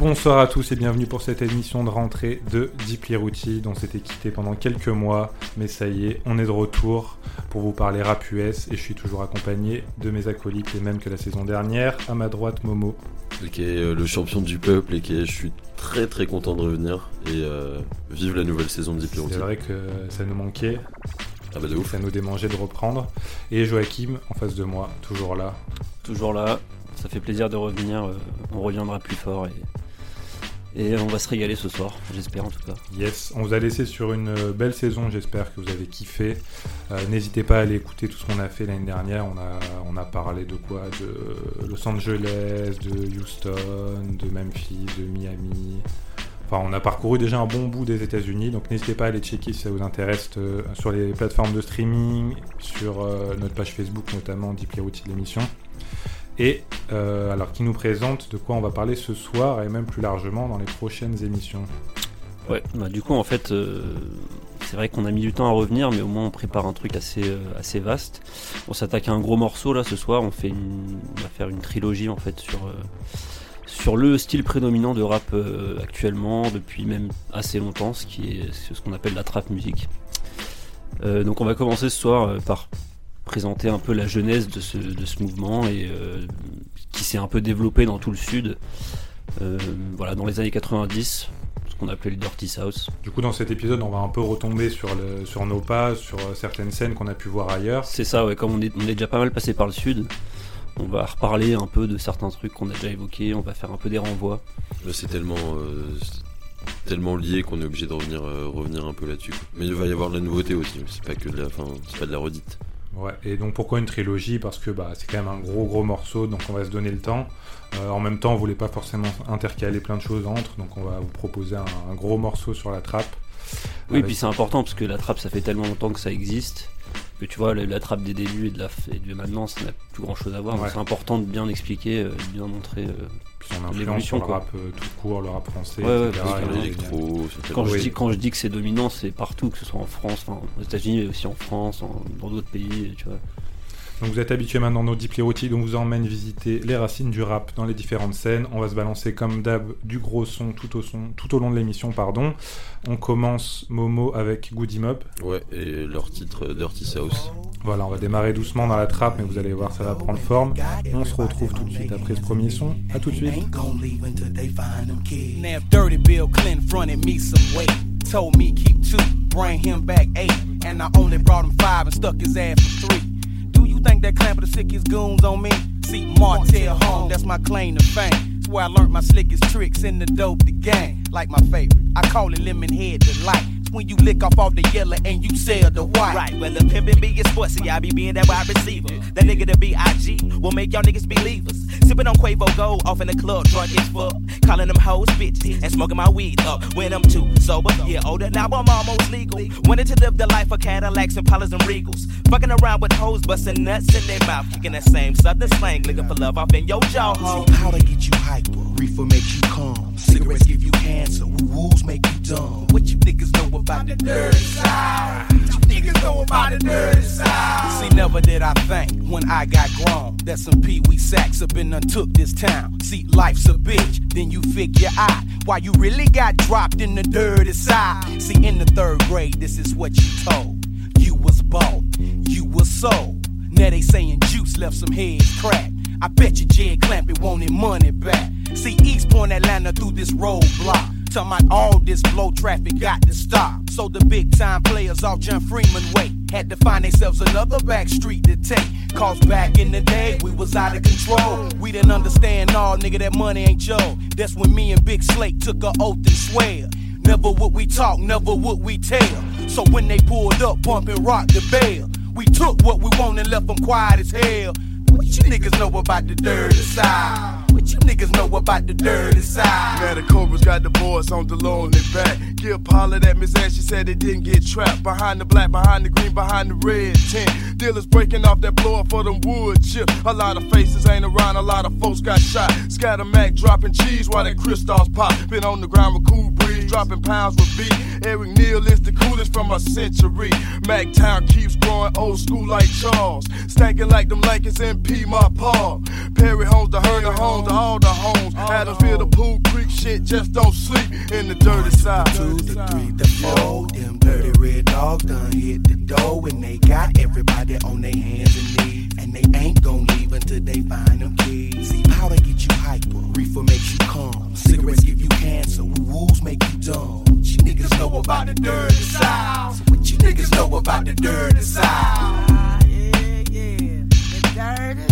Bonsoir à tous et bienvenue pour cette émission de rentrée de Deep Routy dont s'était quitté pendant quelques mois. Mais ça y est, on est de retour pour vous parler rap US et je suis toujours accompagné de mes acolytes, les mêmes que la saison dernière. À ma droite, Momo. Qui est euh, le champion du peuple et qui est, je suis très très content de revenir et euh, vive la nouvelle saison de Deep C'est vrai que ça nous manquait. Ah bah de ouf. Ça nous démangeait de reprendre. Et Joachim en face de moi, toujours là. Toujours là. Ça fait plaisir de revenir. Euh, on reviendra plus fort et et on va se régaler ce soir, j'espère en tout cas. Yes, on vous a laissé sur une euh, belle saison, j'espère que vous avez kiffé. Euh, n'hésitez pas à aller écouter tout ce qu'on a fait l'année dernière. On a, on a parlé de quoi? De Los Angeles, de Houston, de Memphis, de Miami. Enfin, on a parcouru déjà un bon bout des États-Unis, donc n'hésitez pas à aller checker si ça vous intéresse euh, sur les plateformes de streaming, sur notre page Facebook notamment, Deeply Routy l'émission. Et euh, alors, qui nous présente de quoi on va parler ce soir et même plus largement dans les prochaines émissions. Ouais, bah du coup, en fait, euh, c'est vrai qu'on a mis du temps à revenir, mais au moins on prépare un truc assez, euh, assez vaste. On s'attaque à un gros morceau là ce soir. On, fait une, on va faire une trilogie en fait sur, sur le style prédominant de rap actuellement depuis même assez longtemps, ce qui est ce qu'on appelle la trap musique. donc on va commencer ce soir par présenter un peu la genèse de ce, de ce mouvement et euh, qui s'est un peu développé dans tout le sud. Euh, voilà, dans les années 90, ce qu'on appelait le Dirty South. Du coup, dans cet épisode, on va un peu retomber sur, le, sur nos pas, sur euh, certaines scènes qu'on a pu voir ailleurs. C'est ça, ouais, comme on est, on est déjà pas mal passé par le sud, on va reparler un peu de certains trucs qu'on a déjà évoqués, on va faire un peu des renvois. C'est tellement, tellement lié qu'on est obligé de revenir, revenir un peu là-dessus. Mais il va y avoir de la nouveauté aussi, c'est pas que de la, fin, c'est pas de la redite. Et donc pourquoi une trilogie? Parce que bah, c'est quand même un gros gros morceau, donc on va se donner le temps. Euh, en même temps, on voulait pas forcément intercaler plein de choses entre, donc on va vous proposer un, gros morceau sur la trappe. Oui, puis c'est important parce que la trappe, ça fait tellement longtemps que ça existe que tu vois, la, trappe des débuts et de, la, et de maintenant, ça n'a plus grand chose à voir. C'est important de bien expliquer, euh, de bien montrer. Euh, son sur le rap euh, tout court, le rap français, quand, je dis, quand je dis que c'est dominant, c'est partout, que ce soit en France, aux États-Unis, mais aussi en France, dans d'autres pays, tu vois. Donc vous êtes habitué maintenant nos Deep Routiques, on vous emmène visiter les racines du rap dans les différentes scènes. On va se balancer comme d'hab du gros son tout au, son, tout au long de l'émission. pardon. On commence Momo avec Goody Mob. Ouais, et leur titre Dirty South. Voilà, on va démarrer doucement dans la trappe, mais vous allez voir, ça va prendre forme. On se retrouve tout de suite après ce premier son. A tout de suite. Told me keep two, bring him back eight, and I only brought him five and stuck his ass for three. Think that clamp of the sickest goons on me? See, Martell home, that's my claim to fame. It's where I learned my slickest tricks in the dope the gang. Like my favorite, I call it lemon head delight when you lick off all the yellow and you sell the white. Right, well, the pimpin' be is sportsy, I be being that wide receiver. That nigga the B.I.G. will make y'all niggas believers. Sippin' on Quavo Gold off in the club, drunk as fuck. Calling them hoes bitches and smoking my weed up when I'm too sober. Yeah, older now I'm almost legal. Wanted to live the life of Cadillacs and Pollers and Regals. Fucking around with hoes, busting nuts in their mouth. Kicking that same southern slang, looking for love off in your jaw. See, powder get you hyper, reefer makes you calm. Cigarettes give you cancer, woo make you dumb. What you niggas know about the dirty side? What you niggas know about the dirty side. See, never did I think when I got grown that some pee wee sacks up been untook this town. See, life's a bitch, then you figure out why you really got dropped in the dirty side. See, in the third grade, this is what you told. You was bought, you was sold. Now they saying juice left some heads cracked. I bet you Jed Clampett wanted money back. See East Point Atlanta through this roadblock. Tell my all this blow traffic got to stop. So the big time players off John Freeman way had to find themselves another back street to take. Cause back in the day we was out of control. We didn't understand all nigga that money ain't Joe. That's when me and Big Slate took a oath and swear. Never would we talk, never would we tell. So when they pulled up, bumping rock the bell. We took what we wanted left them quiet as hell. What you niggas know about the dirty side? You niggas know about the dirty side? Now the Cobras got the boys on the in back. Give Paula that Miss Ash, she said they didn't get trapped. Behind the black, behind the green, behind the red tent. Dealers breaking off that blower for them wood chips. A lot of faces ain't around, a lot of folks got shot. Scatter Mac dropping cheese while that crystals pop. Been on the ground with cool breeze, dropping pounds with beat. Eric Neal is the coolest from our century. Mactown keeps growing old school like Charles. Stankin' like them Lakers and P. My Paul. Perry homes, the Herner homes, to all the homes. Adamsville, the Pool Creek shit, just don't sleep in the dirty side. Two, the three, the four. Them dirty red dogs done hit the door and they got everybody on their hands and knees. And they ain't gon' leave until they find them keys. See, powder get you hyper, reefer makes you calm. Cigarettes give you cancer, woo-woos make you dumb. You niggas know about the dirty side. So what you niggas know about the dirty side? Ah, yeah, yeah, the dirty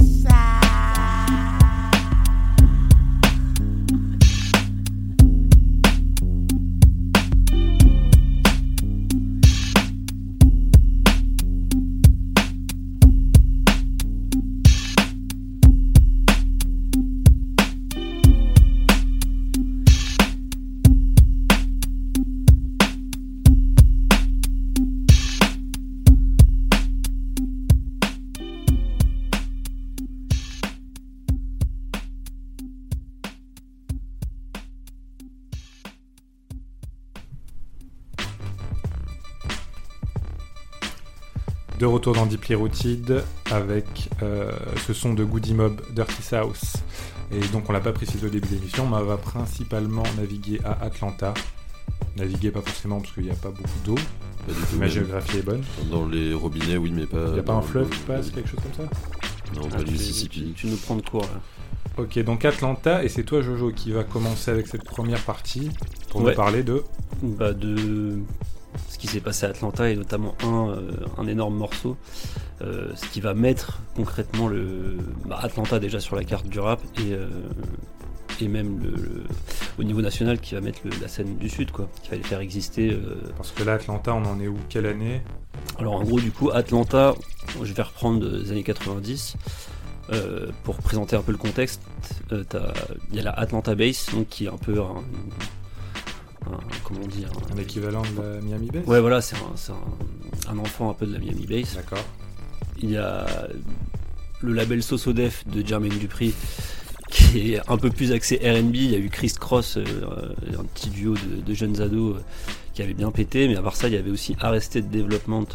De retour dans Deeply Rooted avec euh, ce son de Goody Mob Dirty South. Et donc on l'a pas précisé au début de l'émission, mais on va principalement naviguer à Atlanta. Naviguer pas forcément parce qu'il n'y a pas beaucoup d'eau, Pas du tout. ma géographie est bonne. Dans les robinets, oui, mais pas. Il n'y a pas dans un fleuve le- qui passe, quelque chose comme ça? Non, Ah, pas tu- Mississippi. Tu, tu nous prends de court là. Ok, donc Atlanta, et c'est toi Jojo qui va commencer avec cette première partie pour Ouais. nous parler de... Bah, de ce qui s'est passé à Atlanta et notamment un, euh, un énorme morceau. euh, ce qui va mettre concrètement le bah, Atlanta déjà sur la carte du rap et, euh, et même le, le- au niveau national qui va mettre le- la scène du sud quoi, qui va les faire exister. Parce que là, Atlanta, on en est où? Quelle année? Alors en gros du coup Atlanta, je vais reprendre des années 90. euh, pour présenter un peu le contexte, il y a la Atlanta Base, donc qui est un peu un, un- comment on dit, un- Un équivalent de la Miami Bass Ouais, voilà, c'est un, enfant un peu de la Miami Bass. D'accord. Il y a le label Sosodef de Jermaine Dupri qui est un peu plus axé RB. Il y a eu Chris Cross, euh, un petit duo de, de jeunes ados euh, qui avait bien pété. Mais à part ça, il y avait aussi Arrested Development,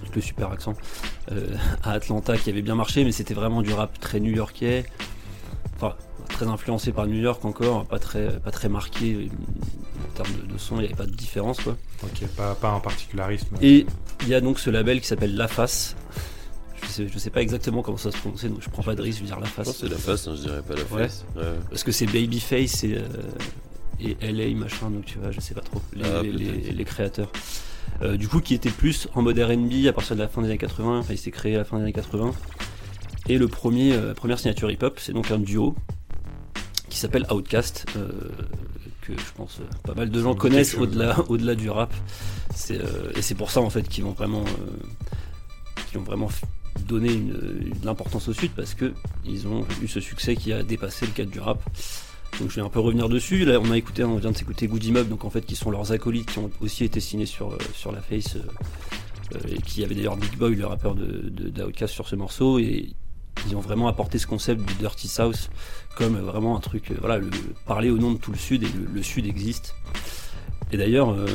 avec le super accent, euh, à Atlanta qui avait bien marché. Mais c'était vraiment du rap très new-yorkais. Très influencé par New York encore, pas très, pas très marqué euh, en termes de, de son, il n'y avait pas de différence quoi. Ok, pas, pas un particularisme. Et il y a donc ce label qui s'appelle La Face. Je sais, je sais pas exactement comment ça se prononce, donc je prends pas de risque, vais dire La Face. c'est la face, hein, je dirais pas la face. Ouais. Parce que c'est Babyface et, euh, et LA machin, donc tu vois, je sais pas trop, les, Ah, les- les- peut-être. les créateurs. Euh, du coup, qui était plus en mode RB à partir de la fin des années 80, enfin il s'est créé à la fin des années 80. Et le premier, euh, première signature hip-hop, c'est donc un duo qui s'appelle Outcast, euh, que je pense euh, pas mal de gens connaissent au-delà, au-delà du rap. C'est, euh, et c'est pour ça en fait qu'ils vont vraiment, qu'ils ont vraiment donné une, de l'importance au sud parce que ils ont eu ce succès qui a dépassé le cadre du rap. Donc je vais un peu revenir dessus. Là, on a écouté, on vient de s'écouter Goody Mob, donc en fait qui sont leurs acolytes qui ont aussi été signés sur sur la face euh, et qui avait d'ailleurs Big Boy, le rappeur de, sur ce morceau et ils ont vraiment apporté ce concept du Dirty South comme euh, vraiment un truc, euh, voilà, le, parler au nom de tout le Sud et le, le Sud existe. Et d'ailleurs, euh,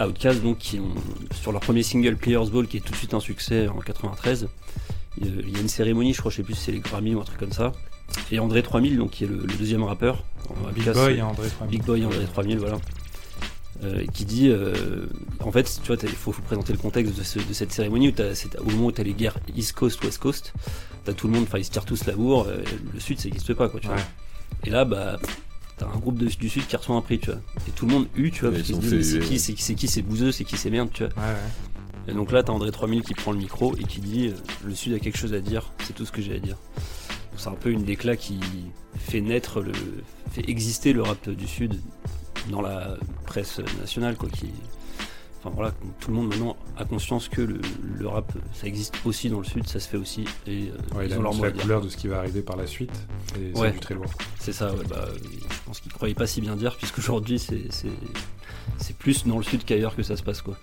Outkast, donc, qui ont, sur leur premier single Players Ball, qui est tout de suite un succès en 93, il y a- il y a une cérémonie, je crois, je sais plus si c'est les Grammy ou un truc comme ça. Et André 3000, donc, qui est le, le deuxième rappeur. Big Boy euh, et André Fami. Big Boy André 3000, voilà. Euh, qui dit, euh, en fait, tu vois, il faut, faut présenter le contexte de, ce- de cette cérémonie où c'est au moment où tu as les guerres East Coast, West Coast, t'as tout le monde, enfin ils se tirent tous la bourre, euh, le Sud ça n'existe pas quoi, tu vois. Et là, bah, t'as un groupe de- du Sud qui reçoit un prix, tu vois. Et tout le monde hue, tu vois, parce ils qu'ils se disent, c'est qui, c'est qui, c'est qui ces bouseux, c'est qui ces merdes, tu vois. Ouais, ouais. Et donc là, t'as André 3000 qui prend le micro et qui dit Le Sud a quelque chose à dire, c'est tout ce que j'ai à dire. Donc C'est un peu une déclat qui fait naître, le, fait exister le rap du Sud dans la presse nationale, quoi. Qui, enfin voilà, tout le monde maintenant a conscience que le, le rap, ça existe aussi dans le Sud, ça se fait aussi. Et euh, Ouais, il ils ont leur la couleur de ce qui va arriver par la suite. Et c'est Ouais. du très lourd. C'est ça, ouais, bah, je pense qu'ils croyaient pas si bien dire, puisqu'aujourd'hui c'est, c'est, c'est plus dans le sud qu'ailleurs que ça se passe, quoi.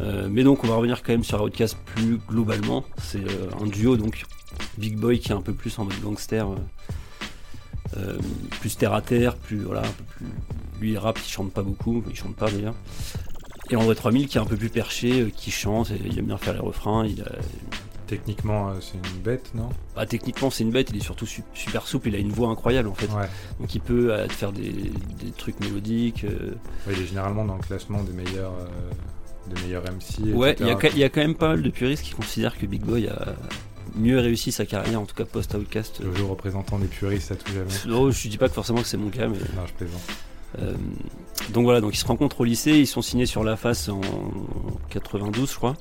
Euh, mais donc, on va revenir quand même sur Outkast plus globalement. C'est euh, un duo, donc Big Boy qui est un peu plus en mode gangster, euh, euh, plus terre à terre, plus, voilà, un peu plus lui il rappe, il chante pas beaucoup, il chante pas d'ailleurs. Et André 3000 qui est un peu plus perché, euh, qui chante, et il aime bien faire les refrains. Il a, Techniquement, euh, c'est une bête, non? Bah, techniquement c'est une bête, il est surtout su- super souple, il a une voix incroyable en fait. Ouais. Donc il peut euh, faire des, des trucs mélodiques. euh. Ouais, Il est généralement dans le classement des meilleurs, euh, des meilleurs MC. Ouais, il y, y a quand même pas mal de puristes qui considèrent que Big Boy a mieux réussi sa carrière, en tout cas post-Outcast. Le jour représentant des puristes à tout jamais. Oh, je dis pas que forcément que c'est mon cas, mais Non, je plaisante. Euh, donc voilà, donc ils se rencontrent au lycée, ils sont signés sur la face en 92 je crois.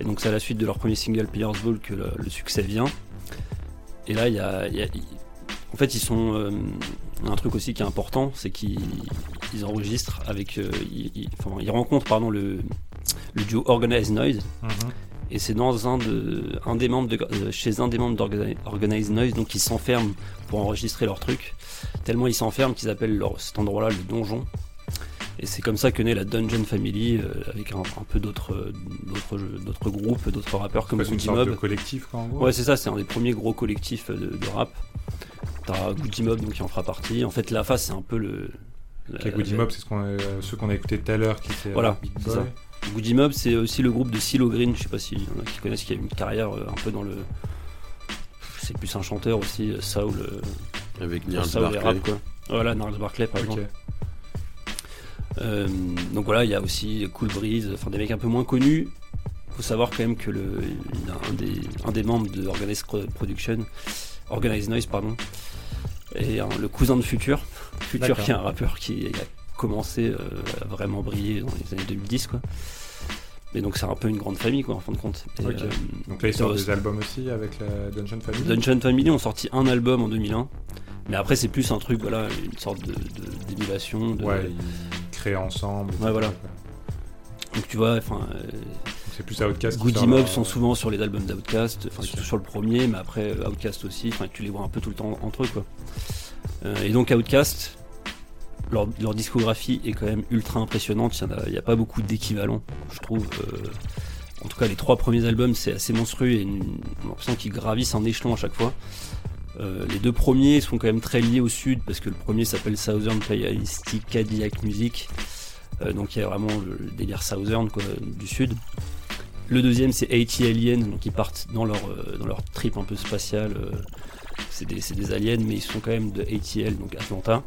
Et donc c'est à la suite de leur premier single Players Ball que le, le succès vient. Et là il y a, y en fait ils sont euh, un truc aussi qui est important, c'est qu'ils ils enregistrent avec, euh, ils, ils- enfin, ils rencontrent pardon le, le duo Organized Noise Mhm. Et c'est dans un de un des membres de, euh, chez un des membres d'Organi- Organized Noise donc ils s'enferment pour enregistrer leur truc tellement ils s'enferment qu'ils appellent leur, cet endroit là le donjon et c'est comme ça que naît la Dungeon Family euh, avec un, un peu d'autres euh, groupes d'autres rappeurs comme une Goody de Mob collectif, quoi, en gros. ouais c'est ça c'est un des premiers gros collectifs de, de rap t'as Goody Mob donc qui en fera partie en fait la face c'est un peu le la- Goody la- Mob, c'est ce qu'on a- ceux qu'on a écouté tout à l'heure qui c'est euh, Voilà, Big c'est Boy. ça. Goody Mob, c'est aussi le groupe de Silo Green. Je sais pas s'il y en a qui connaissent, qui a une carrière euh, un peu dans le. C'est plus un chanteur aussi, euh, Saul. euh, Avec et Barclay. rap, quoi. Voilà, Gnarls Barclay par exemple. Euh, donc voilà, il y a aussi Cool Breeze, enfin des mecs un peu moins connus. Faut savoir quand même que le, il y a un des, un des membres de Organized Pro- Production, Organized Noise, pardon, et un- le cousin de Future. Future qui est un rappeur qui a commencé euh, à vraiment briller dans les années 2010, quoi. Mais donc c'est un peu une grande famille, quoi, en fin de compte. Et, Ok. euh, Donc là, ils sortent des albums aussi avec la Dungeon Family. Dungeon Family ont sorti un album en 2001, mais après c'est plus un truc, voilà, une sorte de d'émulation. De, Ouais, ils créent ensemble. Ouais, voilà. Donc tu vois, enfin, euh, C'est plus Outcast Goody Mob sont souvent sur les albums d'Outcast, enfin Ok. surtout sur le premier, mais après Outcast aussi, enfin tu les vois un peu tout le temps entre eux quoi. Euh, et donc Outcast, leur, discographie est quand même ultra impressionnante, il n'y a, pas beaucoup d'équivalents, je trouve. euh, en tout cas les trois premiers albums c'est assez monstrueux et une, on l'impression qu'ils gravissent un échelon à chaque fois. Euh, les deux premiers sont quand même très liés au sud parce que le premier s'appelle Southern Playalistic Cadillac Music. Euh, donc il y a vraiment le délire Southern du sud. Le deuxième c'est 80 Aliens, donc ils partent dans leur, dans leur trip un peu spatial. euh, c'est des, c'est des aliens, mais ils sont quand même de ATL, donc Atlanta.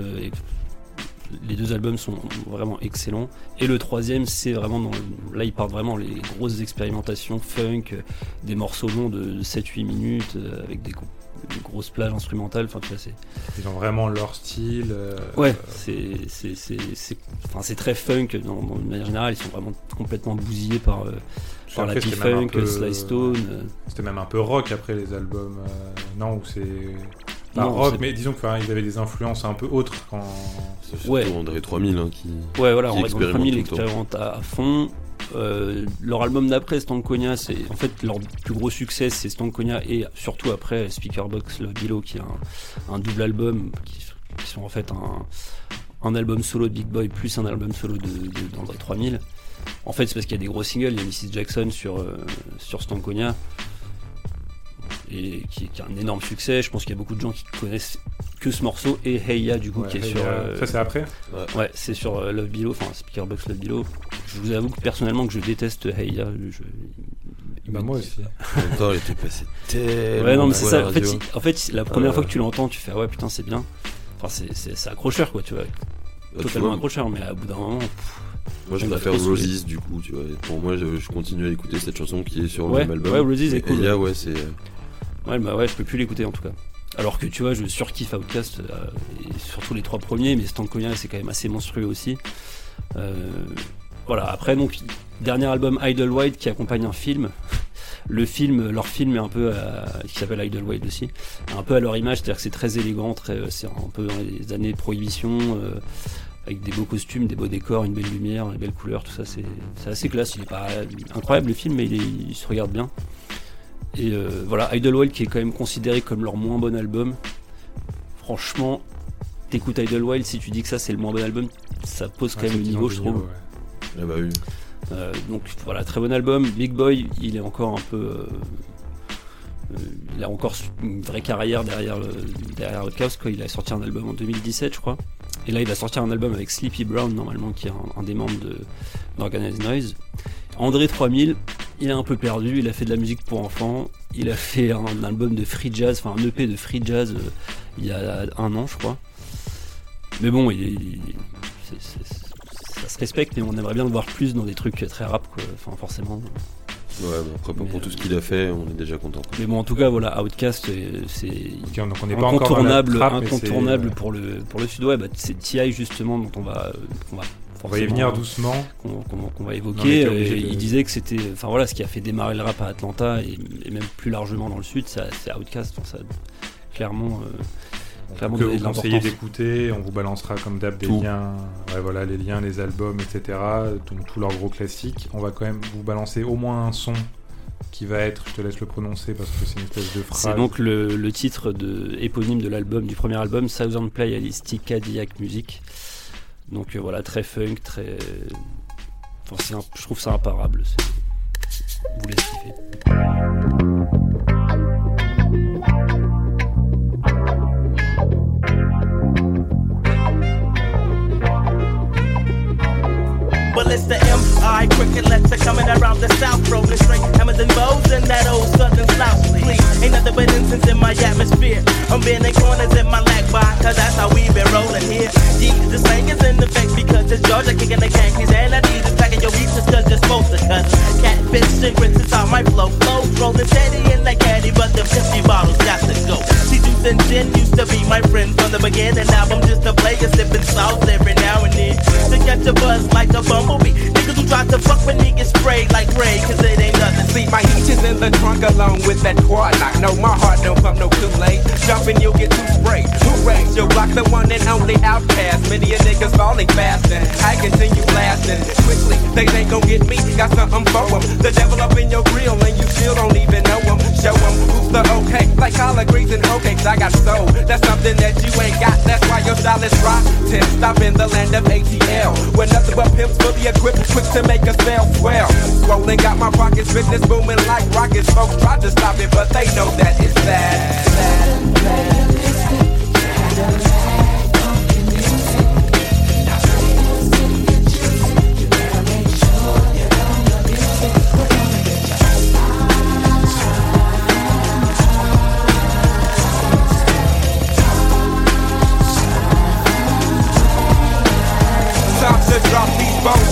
Euh, les deux albums sont vraiment excellents. Et le troisième, c'est vraiment dans le- là ils partent vraiment les grosses expérimentations funk, euh, des morceaux longs de 7-8 minutes euh, avec des, gros- des grosses plages instrumentales. Enfin, tu c'est Ils ont vraiment leur style. euh, Ouais, c'est c'est c'est c'est enfin c'est très funk dans, dans une manière générale. Ils sont vraiment complètement bousillés par euh, par la après, P-Funk, peu- Sly Stone. C'était même un peu rock après les albums. euh, Non, ou c'est. Pas Non, rock, mais disons qu'ils avaient des influences un peu autres quand. C'est surtout Ouais. André 3000 hein, qui. Ouais, voilà, qui dans le expérimente à fond. Euh, leur album d'après, Stankonia, c'est en fait leur plus gros succès, c'est Stankonia et surtout après Speakerbox Love Below, qui est un, un double album qui, qui sont en fait un, un album solo de Big Boy plus un album solo de, de, d'André 3000. En fait, c'est parce qu'il y a des gros singles. Il y a Mrs. Jackson sur, euh, sur Stankonia et qui, qui a un énorme succès. Je pense qu'il y a beaucoup de gens qui connaissent que ce morceau et Hey Ya du coup Ouais, qui est sur. euh, Ça, c'est après Ouais, c'est sur euh, Love Below, enfin Speakerbox Love Below. Je vous avoue que personnellement que je déteste Hey Ya. Je, il Bah, moi aussi. Temps, il était passé tellement. Ouais, non, mais c'est ça. En fait, en la première Euh, fois que tu l'entends, tu fais ah ouais putain c'est bien. Enfin c'est c'est c'est accrocheur quoi, tu vois, tu totalement vois, accrocheur. Mais à bout d'un moment, pff, Moi, je préfère. Roses du coup, tu vois. Et Pour moi, je, je continue à écouter cette chanson qui est sur Ouais, le même album. ouais, Roses est Et cool, Elia, ouais, c'est. Ouais, bah ouais, je peux plus l'écouter en tout cas. Alors que tu vois, je surkiffe Outcast, euh, et surtout les trois premiers, mais Stankonia c'est quand même assez monstrueux aussi. Euh, voilà, après donc, dernier album Idlewild qui accompagne un film. Le film, leur film est un peu, à- qui s'appelle Idlewild aussi, un peu à leur image, c'est-à-dire que c'est très élégant, très, c'est un peu dans les années de prohibition, euh, avec des beaux costumes, des beaux décors, une belle lumière, une belle couleur, tout ça, c'est c'est assez classe. Il pas incroyable le film, mais il se regarde bien. Et euh, voilà, Idlewild qui est quand même considéré comme leur moins bon album. Franchement, t'écoutes Idlewild, si tu dis que ça c'est le moins bon album, ça pose quand Ouais, même le niveau, je trouve. ouais. Ah bah oui. Euh, donc voilà, très bon album. Big Boy, il est encore un peu. euh, il a encore une vraie carrière derrière, le, derrière Outcast. Quoi. Il a sorti un album en 2017, je crois. Et là, il a sorti un album avec Sleepy Brown, normalement, qui est un, des membres d'Organized Noise. André 3000, il a un peu perdu, il a fait de la musique pour enfants, il a fait un, album de free jazz, enfin un EP de free jazz euh, il y a un an, je crois. Mais bon, il, ça se respecte, mais on aimerait bien le voir plus dans des trucs très rap, quoi. Enfin, forcément. Ouais, après, pour tout ce qu'il a fait, on est déjà content. Mais bon, en tout cas, voilà, Outcast, c'est donc on incontournable, incontournable pour le pour le Sud-Ouest. Bah, c'est TI justement dont on va, on va on va y venir doucement. Qu'on va évoquer. Il disait que c'était, enfin voilà, ce qui a fait démarrer le rap à Atlanta et, même plus largement dans le sud, c'est Outcast. ça, clairement. Euh, clairement que vous conseillez d'écouter, on vous balancera comme d'hab des liens, voilà, les liens, les albums, etc. Donc tous leurs gros classiques. On va quand même vous balancer au moins un son qui va être, je te laisse le prononcer parce que c'est une espèce de phrase. C'est donc le, titre de, éponyme de l'album, du premier album, Thousand Playalistic Cadillac Music. Donc euh, voilà, très funk, très. Enfin, je trouve ça imparable. Vous laissez kiffer. MI cricket letter coming around the south, rolling straight hammers and bows and that old southern slouch, please. Ain't nothing but incense in my atmosphere. I'm bending corners in my lag bar, cause that's how we been rolling here. Yeah, the slang is in effect because it's Georgia kicking the Yankees and I need to packing your beats cause you're supposed to cut. Catfish and grits is how my flow flows, rolling steady in that caddy, but the 50 bottles got to go. See, juice and gin used to be my friend from the beginning. Now I'm just a player sipping sauce every now and then to catch a buzz like a bumblebee. Niggas who try to fuck when niggas spray like Ray, cause it ain't nothing. See, my heat is in the trunk along with that quad lock. No, my heart don't pump no Kool-Aid. Jumping, you'll get too sprayed. Hooray, you block the one and only outcast. Many a niggas falling fast and I continue blasting. Quickly, they ain't gon' get me. Got something for them. The devil up in your grill and you still don't even know them. Show them who's the okay. Like collard greens and hoe I got soul. That's something that you ain't got. That's why your style is rotten. Stop in the land of ATL. Where nothing but pimps fully equipped, quick to make us sell swell. Rolling got my pockets, business booming like rockets. Folks tried to stop it, but they know that it's bad. bad, bad.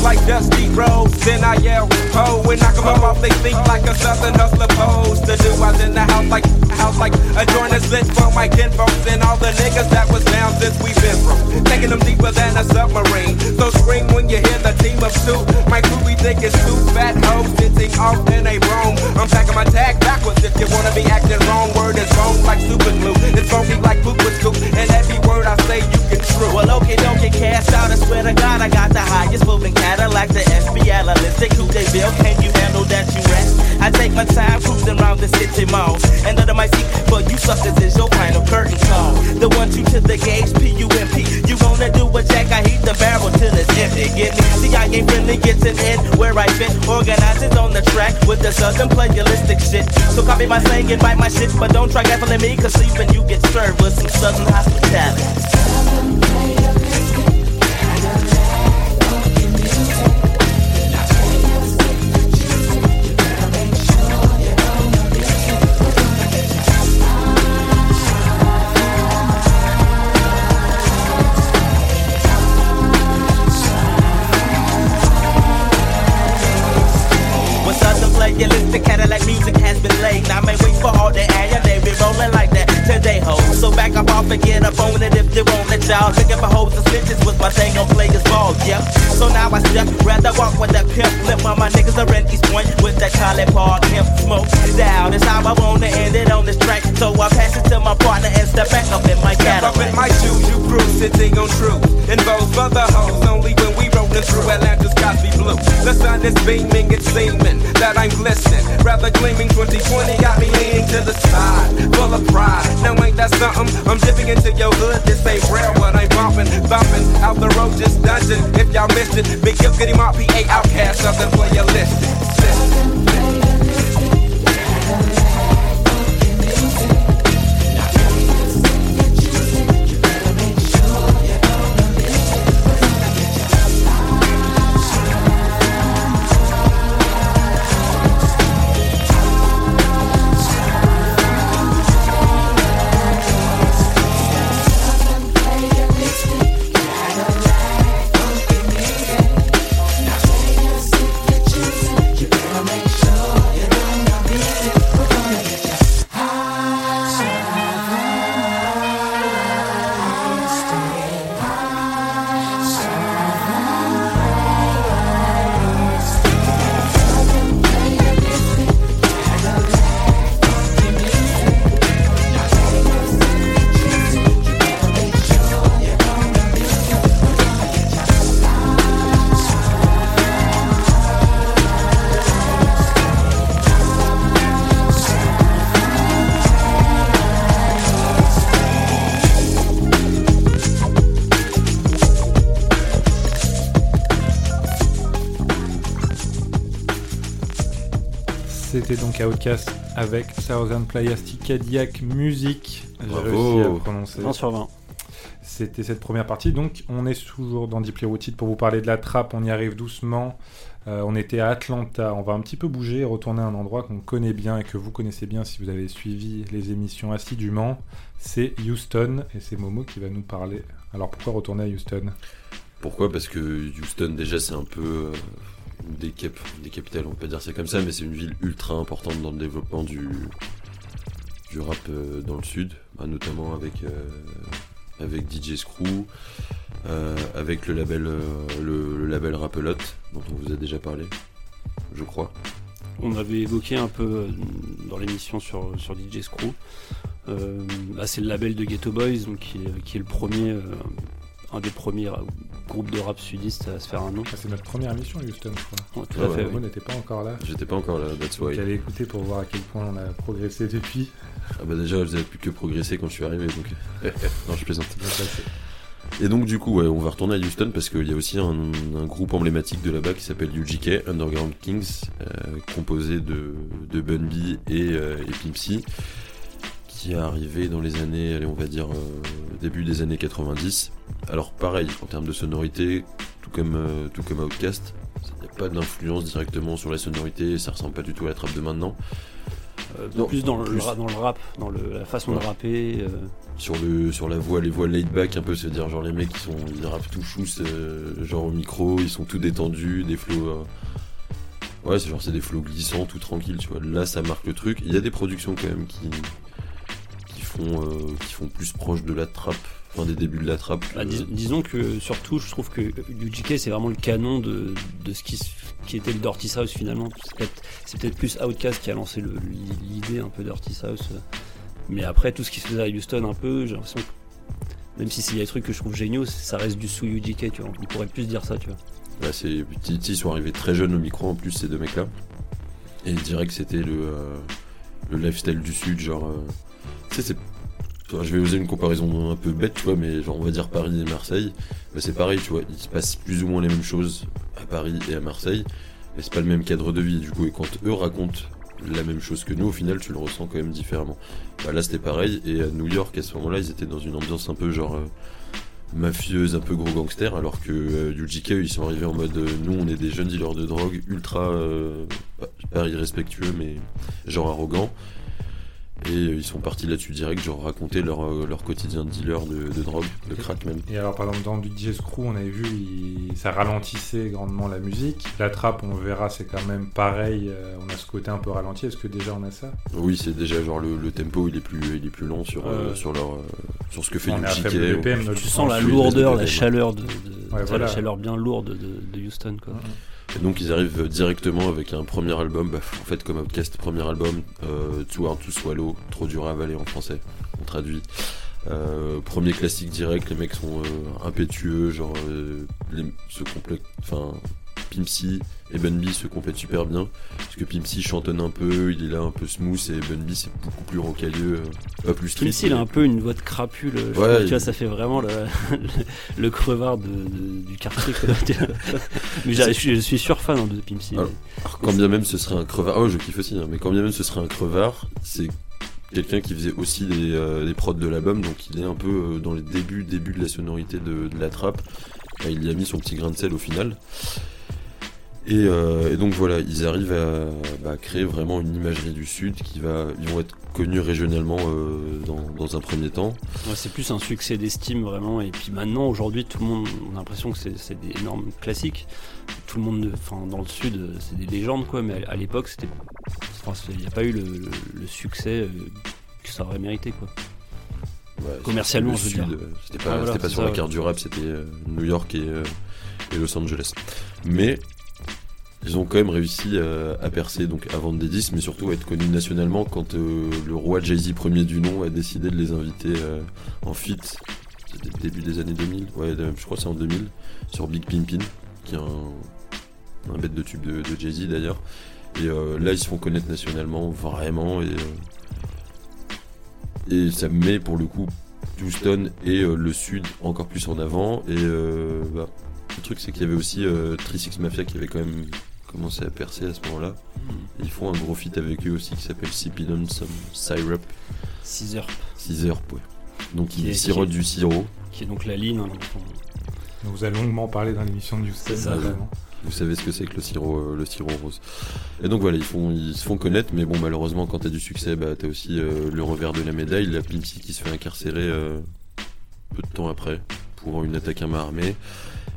Like Dusty roads. Then I yell, ho, and knock them off. They think like a southern hustler pose to do. I in the house like, house like a joint is lit for my kinfolks and all the niggas that was down since we've been from. Taking them deeper than a submarine. So scream when you hear the team of two. My crew, we think it's two fat hoes sitting off in a room. I'm packing my tag backwards if you wanna be acting wrong. Word is wrong like super glue. It's funky like poop with scoop. And every word I say, you true. Well, okay, don't get cast out. I swear to God, I got the highest moving Cadillac, the FBI. Realistic, who they build. Can you handle that, you rest? I take my time cruising around the city malls. And under my seat, but you suckers is your final curtain call. The one, two to the gauge, P-U-M-P. You wanna do a jack, I heat the barrel till it's empty. Get me? See, I ain't friendly, gets an in where I fit. Organizers on the track with the southern playalistic shit. So copy my slang and bite my shit, but don't try gaffling me, cause sleeping you get served with some southern hospitality. Now I may wait for all the air, yeah, they be rolling like that forget up off and get up on it if you want it, y'all. Looking for hoes and snitches with my thing on players ball, yeah. So now I step, rather walk with that pimp flip while my niggas are in East Point with that Collie Park hemp smoke. Down, it's how I wanna end it on this track. So I pass it to my partner and step back up in my Cadillac. Step up in my shoes, you cruise, sitting on truth. For the hoes, only when we rolling through Atlanta's Cosby Blue. The sun is beaming, it's seeming that I'm glistening. Rather gleaming 2020 got me leaning to the side, full of pride. Now ain't that something? I'm dipping into your hood, this ain't real, but I'm bumping, bumping out the road, just dungeon. If y'all missed it, Big Gift, Goody Mob, PA, Outcast, something for your list. Outcast avec Thousand Playastic Cadillac Music. J'ai Bravo. réussi à prononcer. 1 sur 20. C'était cette première partie. Donc, on est toujours dans Deeply Rooted pour vous parler de la trappe. On y arrive doucement. Euh, on était à Atlanta. On va un petit peu bouger et retourner à un endroit qu'on connaît bien et que vous connaissez bien si vous avez suivi les émissions assidûment. C'est Houston et c'est Momo qui va nous parler. Alors, pourquoi retourner à Houston? Pourquoi? Parce que Houston, déjà, c'est un peu euh, des, cap- des capitales, on peut pas dire ça comme ça, mais c'est une ville ultra importante dans le développement du, rap euh, dans le sud, bah, notamment avec, euh, DJ Screw, euh, avec le label, le, label Rapelote, dont on vous a déjà parlé, je crois. On avait évoqué un peu dans l'émission sur, sur DJ Screw. Là, c'est le label de Ghetto Boys, qui, est, le premier, un des premiers ra- groupes de rap sudistes à se faire un nom. Ah, C'est notre première émission à Houston, je crois. Ouais, tout Ah à ouais, fait, Momo oui. n'était pas encore là. J'étais pas encore là, that's why. Allez écouter pour voir à quel point on a progressé depuis. Ah bah déjà, vous avez plus que progressé quand je suis arrivé, donc... non, je plaisante. Et donc du coup, ouais, on va retourner à Houston parce qu'il y a aussi un, un groupe emblématique de là-bas qui s'appelle UGK, Underground Kings, euh, composé de, de Bun B et, euh, et Pimp C, qui est arrivé dans les années, allez, on va dire euh, début des années 90. Alors pareil, en termes de sonorité, tout comme, euh, tout comme Outkast, il n'y a pas d'influence directement sur la sonorité, ça ressemble pas du tout à la trappe de maintenant. Euh, Non, plus dans le, plus. dans le rap, dans le- la façon Ouais. de rapper. euh, sur le sur la voix les voix laid back un peu se dire genre les mecs qui sont ils rappent tout chousse euh, genre au micro ils sont tout détendus des flows euh, ouais c'est genre c'est des flows glissants tout tranquille tu vois là ça marque le truc il y a des productions quand même qui font euh, qui font plus proche de la trappe enfin des débuts de la trappe bah, dis- disons que surtout, je trouve que UGK c'est vraiment le canon de, de ce qui, qui était le Dirty South finalement. C'est peut-être, plus Outkast qui a lancé l'idée un peu Dirty euh. Mais après, tout ce qui se faisait à Houston un peu, j'ai l'impression que même si s'il y a des trucs que je trouve géniaux, ça reste du sous UGK, tu vois. On pourrait plus dire ça, tu vois. Bah, c'est ils sont arrivés très jeunes au micro en plus ces deux mecs là et que c'était le euh, le lifestyle du sud genre euh, je vais oser une comparaison un peu bête tu mais genre on va dire Paris et Marseille. Bah, c'est pareil tu il se passe plus ou moins les mêmes choses à Paris et à Marseille mais c'est pas le même cadre de vie. Du coup et quand eux racontent la même chose que nous au final tu le ressens quand même différemment. Bah, là c'était pareil et à New York à ce moment là ils étaient dans une ambiance un peu genre euh, mafieuse, un peu gros gangster, alors que euh, UGK ils sont arrivés en mode euh, nous on est des jeunes dealers de drogue ultra euh, pas, irrespectueux mais genre arrogants et euh, ils sont partis là-dessus direct, genre raconter leur, euh, leur quotidien de dealer de, de drogue, de crack même. Et alors, par exemple, dans DJ Screw, on avait vu, il- ça ralentissait grandement la musique. La trappe, on verra, c'est quand même pareil. euh, on a ce côté un peu ralenti. Est-ce que déjà on a ça? Oui c'est déjà genre le, le tempo il est plus il est plus long sur, euh, sur leur sur ce que fait On BPM, notre Tu sens la lourdeur, la chaleur de, de- Ouais, ça, voilà. la chaleur bien lourde de, de Houston, quoi. Et donc ils arrivent directement avec un premier album, bah, en fait comme Outcast, premier album, euh, Too Hard to Swallow, trop dur à avaler en français, on traduit. Euh, premier classique direct, les mecs sont euh, impétueux, genre euh, les, se complètent, enfin Pimp C et Bun B se complètent super bien, parce que Pimp C chantonne un peu, il est là un peu smooth et Bun B c'est beaucoup plus rocailleux, euh, pas plus street. Même s'il a un peu une voix de crapule, trouve, tu il- vois, ça fait vraiment le, le, le crevard de, de- du quartier. quoi. Mais je suis, sûr fan hein, de Pimp C. Alors, Alors, quand bien même ce serait un crevard, oh je kiffe aussi, hein, mais quand bien même ce serait un crevard, c'est quelqu'un qui faisait aussi des, euh, des prods de l'album, donc il est un peu euh, dans les débuts, débuts de la sonorité de, de la trappe. Il y a mis son petit grain de sel au final. Et, euh, et donc voilà, ils arrivent à bah, créer vraiment une imagerie du sud qui va, ils vont être connus régionalement euh, dans, dans un premier temps. Ouais, c'est plus un succès d'estime vraiment. Et puis maintenant, aujourd'hui, tout le monde, on a l'impression que c'est des énormes classiques. Tout le monde, enfin, dans le sud, c'est des légendes quoi. Mais à, à l'époque, c'était, il n'y a pas eu le, le- le succès euh, que ça aurait mérité quoi. Ouais, Commercialement, le je veux C'était pas, Ah, voilà, pas sur ça, la ouais. carte du rap, c'était New York et, et Los Angeles. Mais ils ont quand même réussi à, percer donc à vendre des disques, mais surtout à être connus nationalement quand euh, le roi Jay-Z premier du nom a décidé de les inviter euh, en feat. C'était début des années 2000, ouais, je crois que c'est en 2000, sur Big Pimpin, qui est un, un bête de tube de, Jay-Z d'ailleurs. Et euh, là, ils se font connaître nationalement, vraiment, et, et ça met pour le coup Houston et le sud encore plus en avant. Et bah, le truc, c'est qu'il y avait aussi euh, 36 Mafia qui avait quand même commencé à percer à ce moment-là. Ils font un gros feat avec eux aussi qui s'appelle Sippin' Some Syrup. 6 heures. 6 heures, ouais. Donc qui est- du sirop. Qui est donc la ligne. hein, donc on- On vous a longuement parlé dans l'émission de Houston, C'est ça. Vous savez ce que c'est que le sirop, euh, le sirop rose. Et donc voilà, ils, font, ils se font connaître, mais bon, malheureusement, quand t'as du succès, bah, t'as aussi euh, le revers de la médaille. La Pimpsy qui se fait incarcérer euh, peu de temps après pour une attaque à main armée.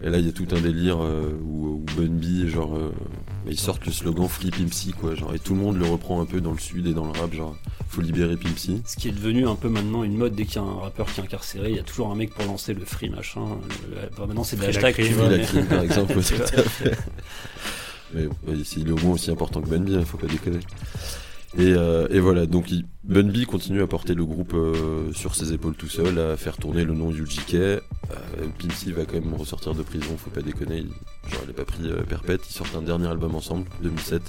Et là, il y a tout un délire euh, où, où Bun B, genre, euh, ils sortent le slogan Free Pimpsy, quoi. Genre, et tout le monde le reprend un peu dans le sud et dans le rap, genre, faut libérer Pimpsy. Ce qui est devenu un peu maintenant une mode dès qu'il y a un rappeur qui est incarcéré, il y a toujours un mec pour lancer le free machin. le- le- bah, maintenant c'est des Free la hashtags, crime. Free la mais- crime, par exemple, tout à fait. Mais ouais, c'est- il est au moins aussi important que Bun B, hein, faut pas déconner. Et, euh, et voilà, donc il- Bun B continue à porter le groupe euh, sur ses épaules tout seul, à faire tourner le nom UGK. Euh, Pimpsy va quand même ressortir de prison, faut pas déconner, il, genre il a pas pris euh, perpète. Ils sortent un dernier album ensemble, 2007,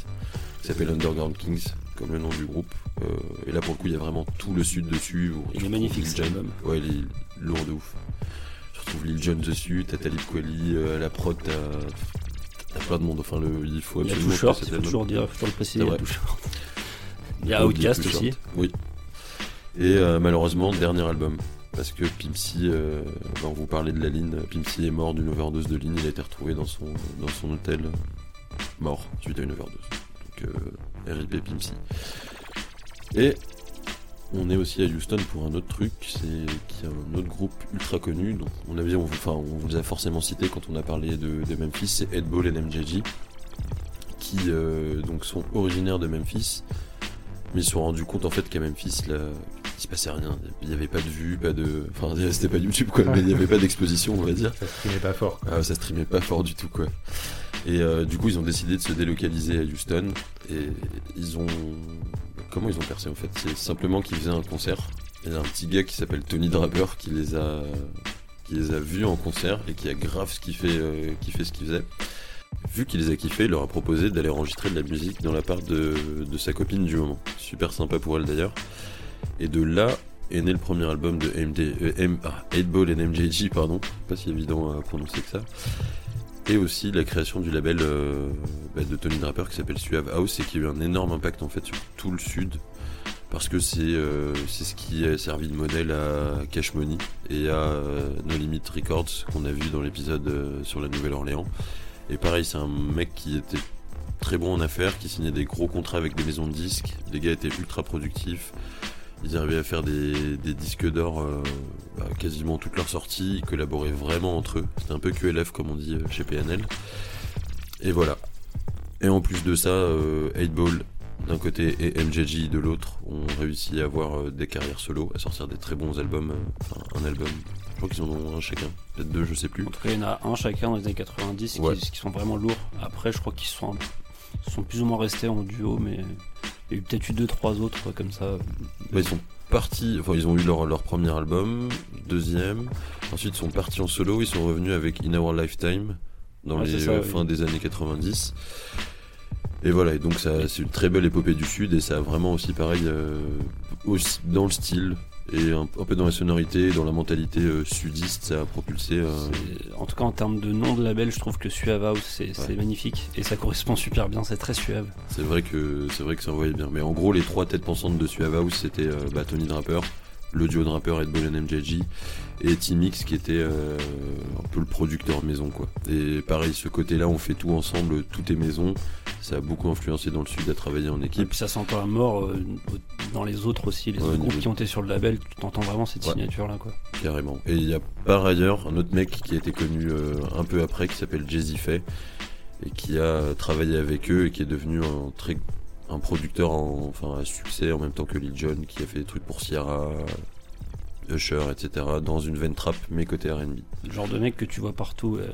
qui s'appelle Underground Kings, comme le nom du groupe. Euh, et là pour le coup, il y a vraiment tout le sud dessus. Il est magnifique, cet album. Ouais, il est lourd de ouf. Tu retrouves Lil Jon dessus, t'as Talib Kweli, euh, la prod, t'as plein de monde. Enfin, le, il faut Il y a absolument Short, il faut toujours dire, faut toujours le préciser, il y a Short. Il y a Short. aussi. Oui. Et euh, malheureusement, dernier album. Parce que Pimpsy, euh, bah, on vous parlait de la ligne, Pimpsy est mort d'une overdose de ligne, il a été retrouvé dans son, dans son hôtel, euh, mort suite à une overdose. Donc euh, RIP Pimpsy. Et on est aussi à Houston pour un autre truc, c'est qu'il y a un autre groupe ultra connu, donc on avait, on, vous- enfin, on vous a forcément cité quand on a parlé de, de Memphis, c'est Ed Ball et MJG, qui euh, donc sont originaires de Memphis, mais ils se sont rendus compte en fait qu'à Memphis, là, il se passait rien. Il n'y avait pas de vues, pas de. Enfin, c'était pas YouTube quoi, mais il n'y avait pas d'exposition, on va dire. Ça streamait pas fort. quoi. Ah, ça streamait pas fort du tout quoi. Et euh, du coup, ils ont décidé de se délocaliser à Houston. Et ils ont. Comment ils ont percé en fait? C'est simplement qu'ils faisaient un concert. Et il y a un petit gars qui s'appelle Tony Draper qui les a qui les a vus en concert et qui a grave kiffé, euh, kiffé ce qu'ils faisaient. Vu qu'il les a kiffés, il leur a proposé d'aller enregistrer de la musique dans la part de, sa copine du moment. Super sympa pour elle d'ailleurs. Et de là est né le premier album de MD, euh, ah, 8-Ball and MJG, pardon. Pas si évident à prononcer que ça. Et aussi la création du label euh, bah, de Tony Draper qui s'appelle Suave House et qui a eu un énorme impact en fait sur tout le sud. Parce que c'est euh, ce qui a servi de modèle à Cash Money et à euh, No Limit Records qu'on a vu dans l'épisode sur la Nouvelle-Orléans. Et pareil, c'est un mec qui était très bon en affaires, qui signait des gros contrats avec des maisons de disques. Les gars étaient ultra productifs. Ils arrivaient à faire des, disques d'or euh, quasiment toutes leurs sorties. Ils collaboraient vraiment entre eux. C'était un peu QLF comme on dit euh, chez PNL. Et voilà. Et en plus de ça, euh, 8-Ball d'un côté et MJG de l'autre ont réussi à avoir euh, des carrières solo, à sortir des très bons albums. euh, Enfin, un album. Je crois qu'ils en ont un chacun. Peut-être deux, je sais plus. En tout cas, il y en a un chacun dans les années 90 Ouais. qui, qui sont vraiment lourds. Après, je crois qu'ils sont, sont plus ou moins restés en duo, mais il y a eu peut-être eu deux, trois autres comme ça. Bah, ils sont partis, enfin ils ont eu leur, leur premier album, deuxième, ensuite ils sont partis en solo, ils sont revenus avec In Our Lifetime dans Ouais, les ça, euh, oui. fins des années 90. Et voilà, et donc c'est une très belle épopée du Sud et ça a vraiment aussi pareil euh, aussi dans le style et un, un peu dans la sonorité, dans la mentalité euh, sudiste, ça a propulsé. euh, En tout cas, en termes de nom de label, je trouve que Suave House, c'est Ouais. magnifique. Et ça correspond super bien, c'est très suave. C'est vrai que c'est vrai que ça envoyait bien. Mais en gros, les trois têtes pensantes de Suave House, c'était euh, bah, Tony Draper, le duo et Ball MJG, et T-Mix qui était euh, un peu le producteur maison quoi. Et pareil, ce côté-là, on fait tout ensemble, tout est maison. Ça a beaucoup influencé dans le sud à travailler en Et équipe. puis ça s'entend à mort euh, dans les autres aussi, les Ouais, autres au groupes niveau- qui ont été sur le label, tu t'entends vraiment cette Ouais. signature là quoi. Carrément. Et il y a par ailleurs un autre mec qui a été connu euh, un peu après qui s'appelle Jay-Z Faye et qui a travaillé avec eux et qui est devenu un très un producteur en, enfin à succès en même temps que Lil Jon qui a fait des trucs pour Sierra, Usher, etc. dans une veine trap mais côté R&B. Le genre de mec que tu vois partout, euh,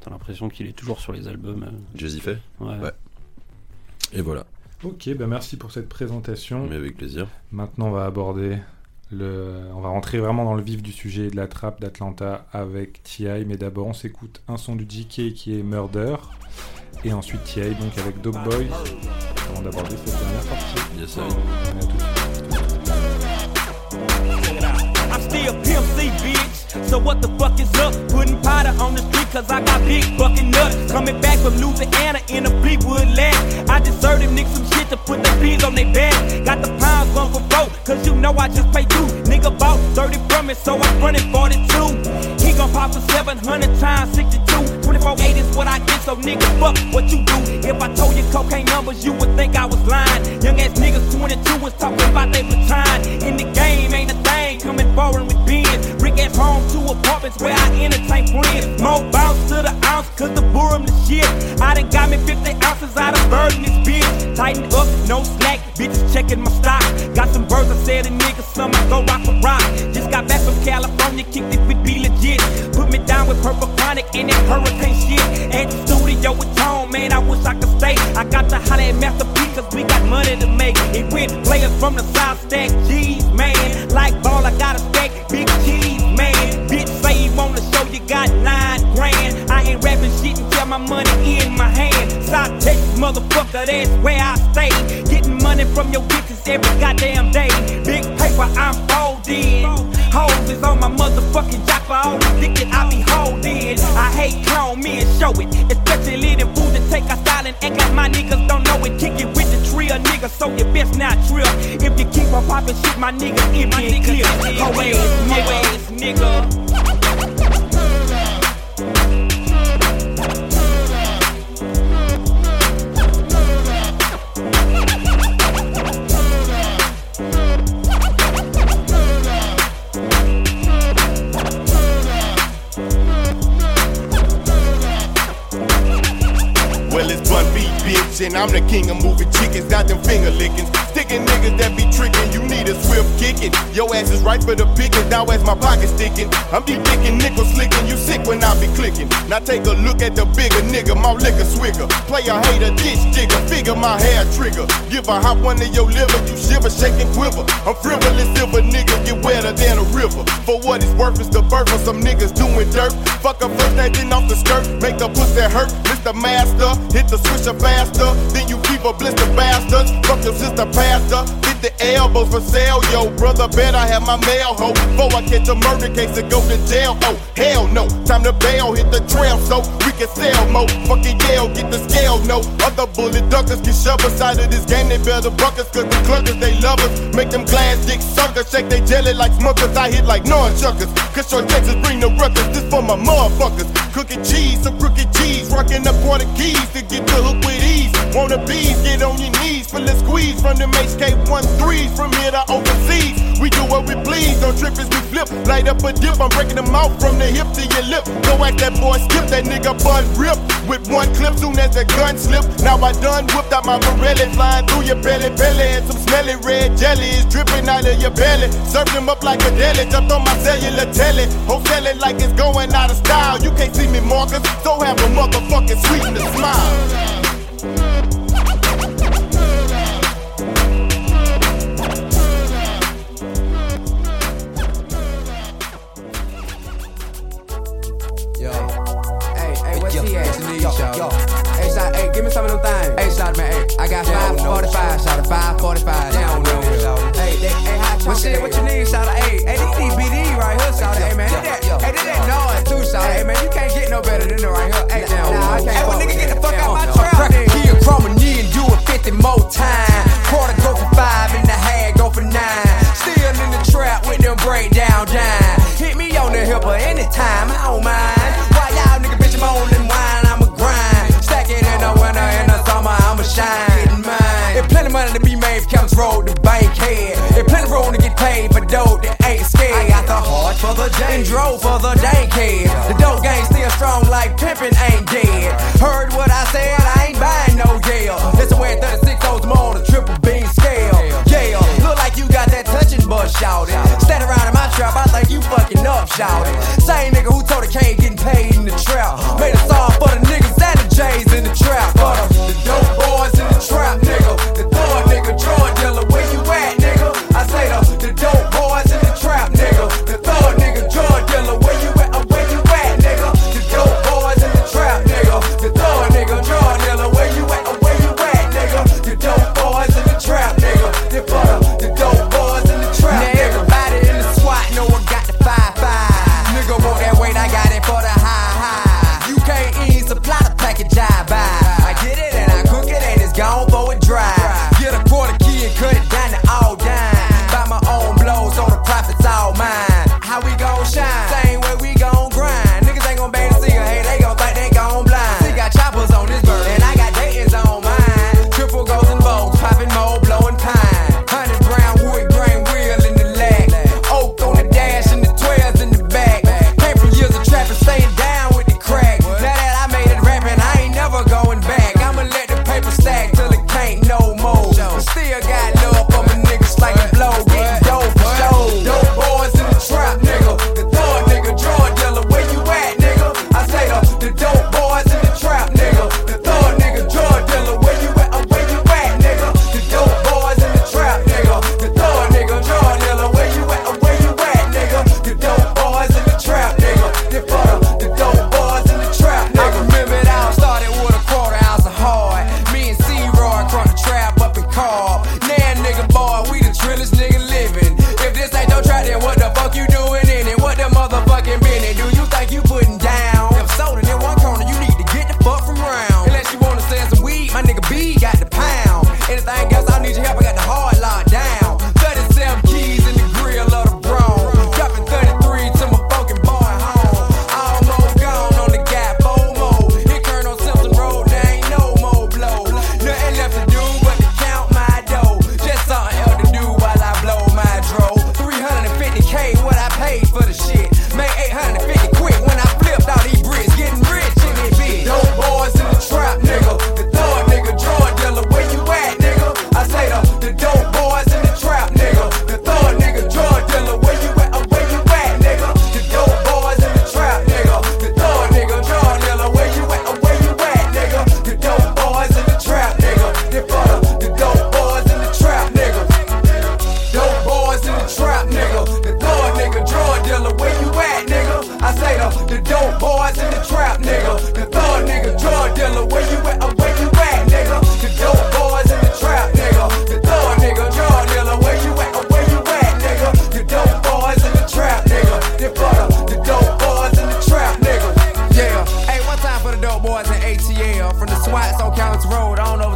t'as l'impression qu'il est toujours sur les albums. euh, Jay-Z Faye. ouais. Ouais. Et voilà. Ok, bah merci pour cette présentation. Mais avec plaisir. Maintenant, on va aborder le. On va rentrer vraiment dans le vif du sujet de la trappe d'Atlanta avec T.I. Mais d'abord, on s'écoute un son du GK qui est Murder. Et ensuite T.I. donc avec Dog Boy. Avant d'aborder cette dernière partie. Yes. I'm still Pimp C, bitch. So what the fuck is up? Putting powder on the street cause I got big fucking nuts. Coming back from Louisiana in a Fleetwood land. I just served them niggas some shit to put their beans on their back. Got the pounds one for four, cause you know I just pay two. Nigga bought 30 from it, so I'm running 42. He gon' pop for 700 times 62. 24 8 is what I get, so nigga, fuck what you do. If I told you cocaine numbers, you would think I was lying. Young ass niggas 22 was talking about they baton. In the game, ain't a thing coming forward with beans. Ass home, two apartments where I entertain friends. More bounce to the ounce, cause the boom the shit. I done got me 50 ounces out of bird this bitch. Tighten up, no slack, bitches checking my stock. Got some birds, I said a nigga, some I go rock for rock. Just got back from California, kicked it with be legit. Put me down with purple chronic and that hurricane shit. At the studio with Tone, man, I wish I could stay. I got to holler at Master P, cause we got money to make. It went players from the South stack G's, man. Like ball, I got a stack big cheese, you you got nine grand. I ain't rapping shit until my money in my hand. South Texas, motherfucker, that's where I stay. Getting money from your bitches every goddamn day. Big paper, I'm folding. Hoes is on my motherfucking jock for all the dick that I be holding. I hate me and show it. Especially them fools that take our style and act like my niggas don't know it. Kick it with the trio, nigga, so you best not trip. If you keep on popping shit, my nigga, if you ain't clear. Hoe ass nigga, nigga. I'm the king of moving chickens. Got them finger lickings. Sticking niggas that be tricking, you need a swift kicking. Your ass is right for the picking, now as my pocket sticking. I'm be thinking, nickel slicking, you sick when I be clicking. Now take a look at the bigger nigga, my liquor swigger. Player hater, ditch digger, figure my hair trigger. Give a hop one to your liver, you shiver, shake and quiver. I'm frivolous, silver nigga, get wetter than a river. For what it's worth, it's the birth of some niggas doing dirt. Fuck a first, acting off the skirt, make the pussy hurt. Mr. Master, hit the switcher faster, then you keep a blister bastards. Fuck your sister pastor, the for sale, yo. Brother, bet I have my mail, ho. Before I catch a murder case and go to jail, oh. Hell no, time to bail, hit the trail so we can sell mo. Fucking yell, get the scale, no. Other bullet duckers can shove us out of this game, they better buckets, cause the cluckers, they love us. Make them glass dick suckers, shake they jelly like smokers. I hit like nunchuckers. Cause your Texas bring the ruckus, this for my motherfuckers. Cookin' cheese, some crooked cheese, rocking the keys to get the hook with ease. Wanna bees, get on your knees, for the squeeze from the HK1 threes from here to overseas. We do what we please, don't trip as we flip. Light up a dip, I'm breaking them out from the hip to your lip. Go at that boy, skip that nigga bun rip. With one clip, soon as the gun slip. Now I done whipped out my Pirelli, flying through your belly, belly, and some smelly red jelly is dripping out of your belly. Served up like a deli, jumped on my cellular telly. Hotel it like it's going out of style. You can't see me, Marcus, so have a motherfucking the smile. Yo, yo. Hey, shot, hey, give me some of them things. Hey, shot, man, hey, I got 545, shot, of 545. They don't know. Hey, they, hey, hot What shit, what you need, shot? Hey, hey, this need BD right here, shot. of, Hey, man, this that, hey, this that noise too, shot. Hey, man, you can't get no better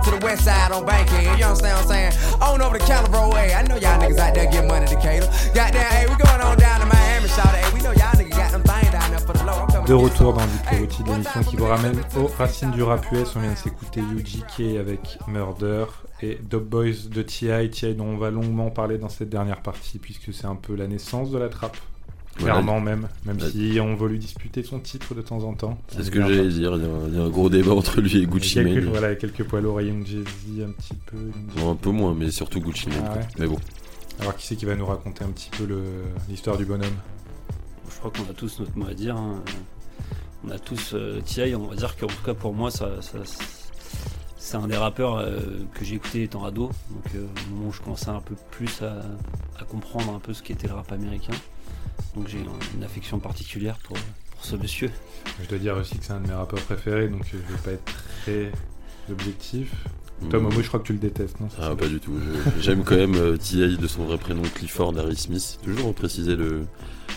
over to the west side on Bankhead. You understand what I'm saying? On over to Calibre, hey, I know y'all niggas out there getting money to Decatur. Goddamn, hey, we going on down to Miami, shout Hey, we know y'all niggas got them things down there for the low. I'm coming De to get retour dans Diplomatie, de l'émission qui vous ramène aux racines du rap US. On vient de s'écouter UGK avec Murder et Dub Boys de T.I. T.I. dont on va longuement parler dans cette dernière partie puisque c'est un peu la naissance de la trappe. Voilà. Clairement même, même Ouais. si on veut lui disputer son titre de temps en temps. C'est ce que j'allais dire. Il y, a un, il y a un gros débat entre lui et Il y a Gucci quelques, Mane. voilà, il y a quelques lourds, Young Jay-Z un petit peu. Un peu moins, mais surtout Gucci Mane. Ah ouais. Mais bon, Alors qui c'est qui va nous raconter un petit peu l'histoire du bonhomme Je crois qu'on a tous notre mot à dire. hein. On a tous euh, T.I. On va dire qu'en tout cas pour moi, ça, ça- c'est un des rappeurs euh, que j'ai écouté étant ado. Donc euh, au moment où je commençais un peu plus à, à comprendre un peu ce qu'était le rap américain. Donc j'ai un- une affection particulière pour, pour ce monsieur. Je dois dire aussi que c'est un de mes rappeurs préférés, donc euh, je vais pas être très objectif. Tom, Mm. moi je crois que tu le détestes, non Ah, pas du tout. J'aime quand même euh, T.I. de son vrai prénom Clifford Harry Smith. Toujours préciser le,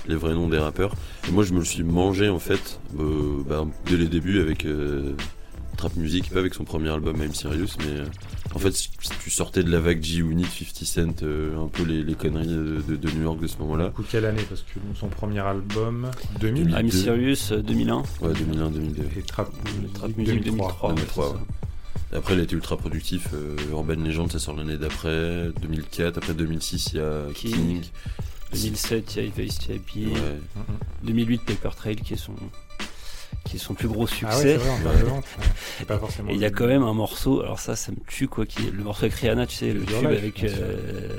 les vrais noms des rappeurs. Et moi, je me le suis mangé en fait euh, bah, dès les débuts avec euh, Trap Music, pas avec son premier album I'm Serious, mais euh, en fait, si tu sortais de la vague G-Unit, 50 Cent, euh, un peu les, les conneries de, de- de New York de ce moment-là. Du coup, quelle année Parce que son premier album, 2000, 2000. I'm 2002. Sirius euh, 2001. Ouais, 2001, 2002. et Trap, Trap Music Music 2003. ouais, 2003, c'est ça. ouais. Et Après, il a été ultra productif. euh, Urban Legend, ça sort l'année d'après. 2004. Après 2006, il y a King. King. 2007, il y a Face TIP. Ouais. 2008, Paper Trail qui est son, qui est son plus gros Ah ouais, succès. vrai, ouais. Pas forcément. Et il y a quand même un morceau, alors ça, ça me tue quoi, qui est le morceau avec Rihanna, tu sais, le tube avec euh,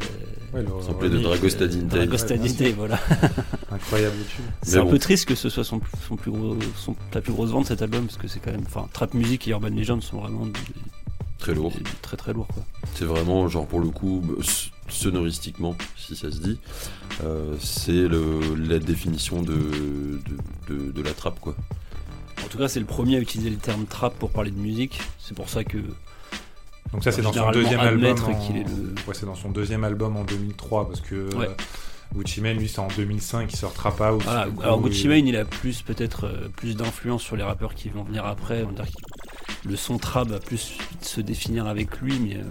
Ouais, le de remix, Dragostad in Time. Dragostad in Time, voilà. Incroyable tube. C'est un bon. peu triste que ce soit son, son plus gros, son, la plus grosse vente cet album, parce que c'est quand même, enfin, Trap Music et Urban Legend sont vraiment des- Très lourd. des- très très lourds quoi. C'est vraiment, genre, pour le coup, bah, s- sonoristiquement, si ça se dit, euh, c'est le- la définition de, de, de- de la trappe, quoi. En tout cas, c'est le premier à utiliser le terme trap pour parler de musique. C'est pour ça que Donc ça c'est dans son deuxième album. En... qu'il est le- Ouais, c'est dans son deuxième album en 2003 parce que Ouais. euh, Gucci Mane lui c'est en 2005 il sort Trap House. Voilà, alors Gucci Mane, il a plus peut-être euh, plus d'influence sur les rappeurs qui vont venir après. On va dire le son trap va plus se définir avec lui, mais euh,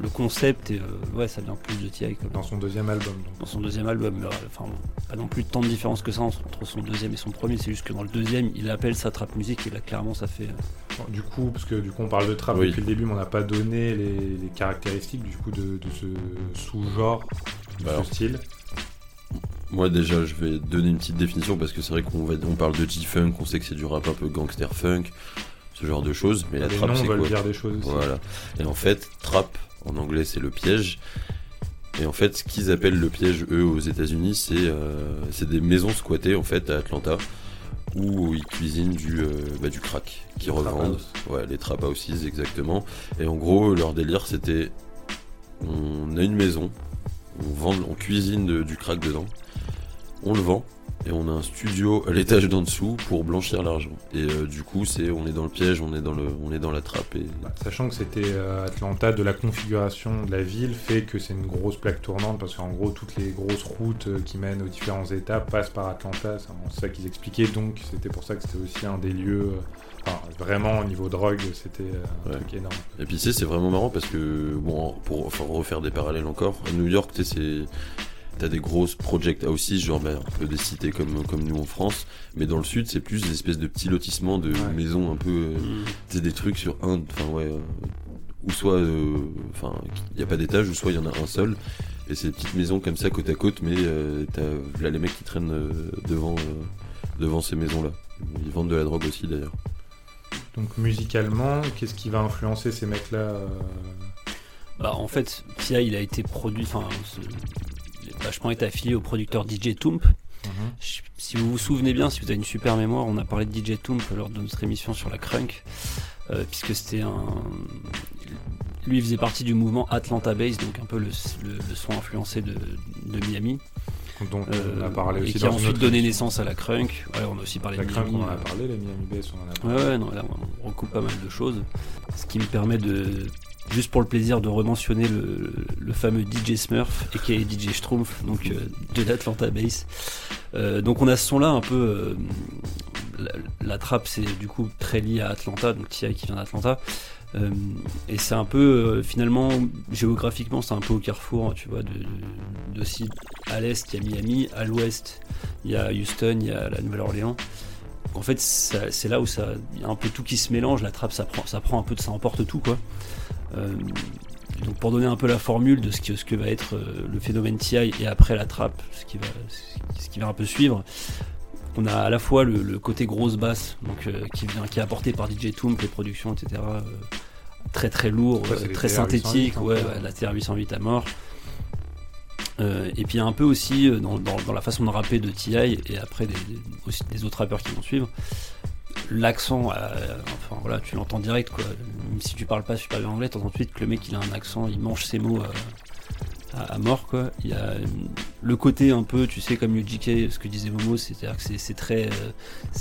le concept, et, euh, ouais, ça vient plus de T.I. dans son deuxième album. donc. Dans son deuxième album, mais, euh, enfin, pas non plus tant de différence que ça entre son deuxième et son premier. C'est juste que dans le deuxième, il appelle ça trap music et là, clairement, ça fait. euh, Bon, Du coup, parce que du coup on parle de trap Oui. depuis le début, mais on n'a pas donné les, les caractéristiques du coup de, de ce sous-genre, de Bah alors. ce style. Moi, déjà, je vais donner une petite définition parce que c'est vrai qu'on va, on parle de G-Funk, on sait que c'est du rap un peu gangster funk, ce genre de choses, mais la les trappe, noms c'est quoi dire des choses aussi. Voilà. Et en fait, trap, en anglais, c'est le piège. Et en fait, ce qu'ils appellent le piège, eux, aux États-Unis, c'est euh, c'est des maisons squattées, en fait, à Atlanta, où ils cuisinent du, euh, bah, du crack, qui revendent. Ouais, les trap houses, exactement. Et en gros, leur délire, c'était on a une maison, on vend, on cuisine de- du crack dedans, on le vend. Et on a un studio à l'étage d'en dessous pour blanchir l'argent. Et euh, du coup, c'est on est dans le piège, on est dans le, on est dans la trappe. Et Bah, Sachant que c'était euh, Atlanta, de la configuration de la ville fait que c'est une grosse plaque tournante parce qu'en gros toutes les grosses routes euh, qui mènent aux différents états passent par Atlanta, c'est ça qu'ils expliquaient donc c'était pour ça que c'était aussi un des lieux, enfin vraiment au niveau drogue c'était un Ouais. truc énorme. Et puis c'est vraiment marrant parce que, bon, pour enfin, refaire des parallèles encore, à New York, tu sais, c'est. T'as des grosses project houses, genre bah, un peu des cités comme, comme nous en France, mais dans le sud, c'est plus des espèces de petits lotissements de Ouais. maisons un peu. euh, sais, des trucs sur un. Enfin, ouais. euh, ou soit. euh, Enfin, il n'y a pas d'étage, ou soit il y en a un seul. Et c'est des petites maisons comme ça, côte à côte, mais euh, t'as là les mecs qui traînent euh, devant, euh, devant ces maisons-là. Ils vendent de la drogue aussi d'ailleurs. Donc musicalement, qu'est-ce qui va influencer ces mecs-là euh, Bah, en fait, T.I. il a été produit, enfin, vachement été affilié au producteur DJ Toomp. mhm. Je- Si vous vous souvenez bien, si vous avez une super mémoire, on a parlé de DJ Toomp lors de notre émission sur la crunk, euh, puisque c'était un. Lui, il faisait partie du mouvement Atlanta Bass, donc un peu le, le- le son influencé de, de Miami, Donc euh, on a parlé et aussi qui dans a ensuite donné naissance à la crunk. Ouais, on a aussi parlé La de Miami. on en a euh, parlé, la Miami Bass, on en a Ouais, parlé. ouais, non, là, on recoupe pas mal de choses. Ce qui me permet de, juste pour le plaisir, de rementionner le, le fameux DJ Smurf, aka DJ Schtroumpf, donc euh, de l'Atlanta Bass. Euh, donc on a ce son-là un peu. euh, la, la trappe c'est du coup très lié à Atlanta, donc T.I. qui vient d'Atlanta. Et c'est un peu, finalement, géographiquement, c'est un peu au carrefour, tu vois, de, de, si à l'est il y a Miami, à l'ouest il y a Houston, il y a la Nouvelle-Orléans. En fait, c'est là où il y a un peu tout qui se mélange. La trappe, ça prend, ça prend un peu de, ça emporte tout, quoi. Euh, donc pour donner un peu la formule de ce que, ce que va être euh, le phénomène TI et après la trappe, ce qui va, ce qui va un peu suivre, on a à la fois le, le côté grosse basse, donc euh, qui vient, qui est apporté par DJ Toomp, les productions, etc. euh, très très lourd, Ouais, euh, très TR-808, synthétique, un ouais, la TR-808 à mort. Et puis un peu aussi dans, dans- dans la façon de rapper de TI et après des, des- aussi des autres rappeurs qui vont suivre. L'accent, enfin voilà, tu l'entends direct quoi. Même si tu parles pas super bien anglais, t'entends tout de suite que le mec il a un accent, il mange ses mots euh, à, à mort quoi. Il y a le côté un peu, tu sais, comme UGK, ce que disait Momo, c'est-à-dire que c'est- très, euh,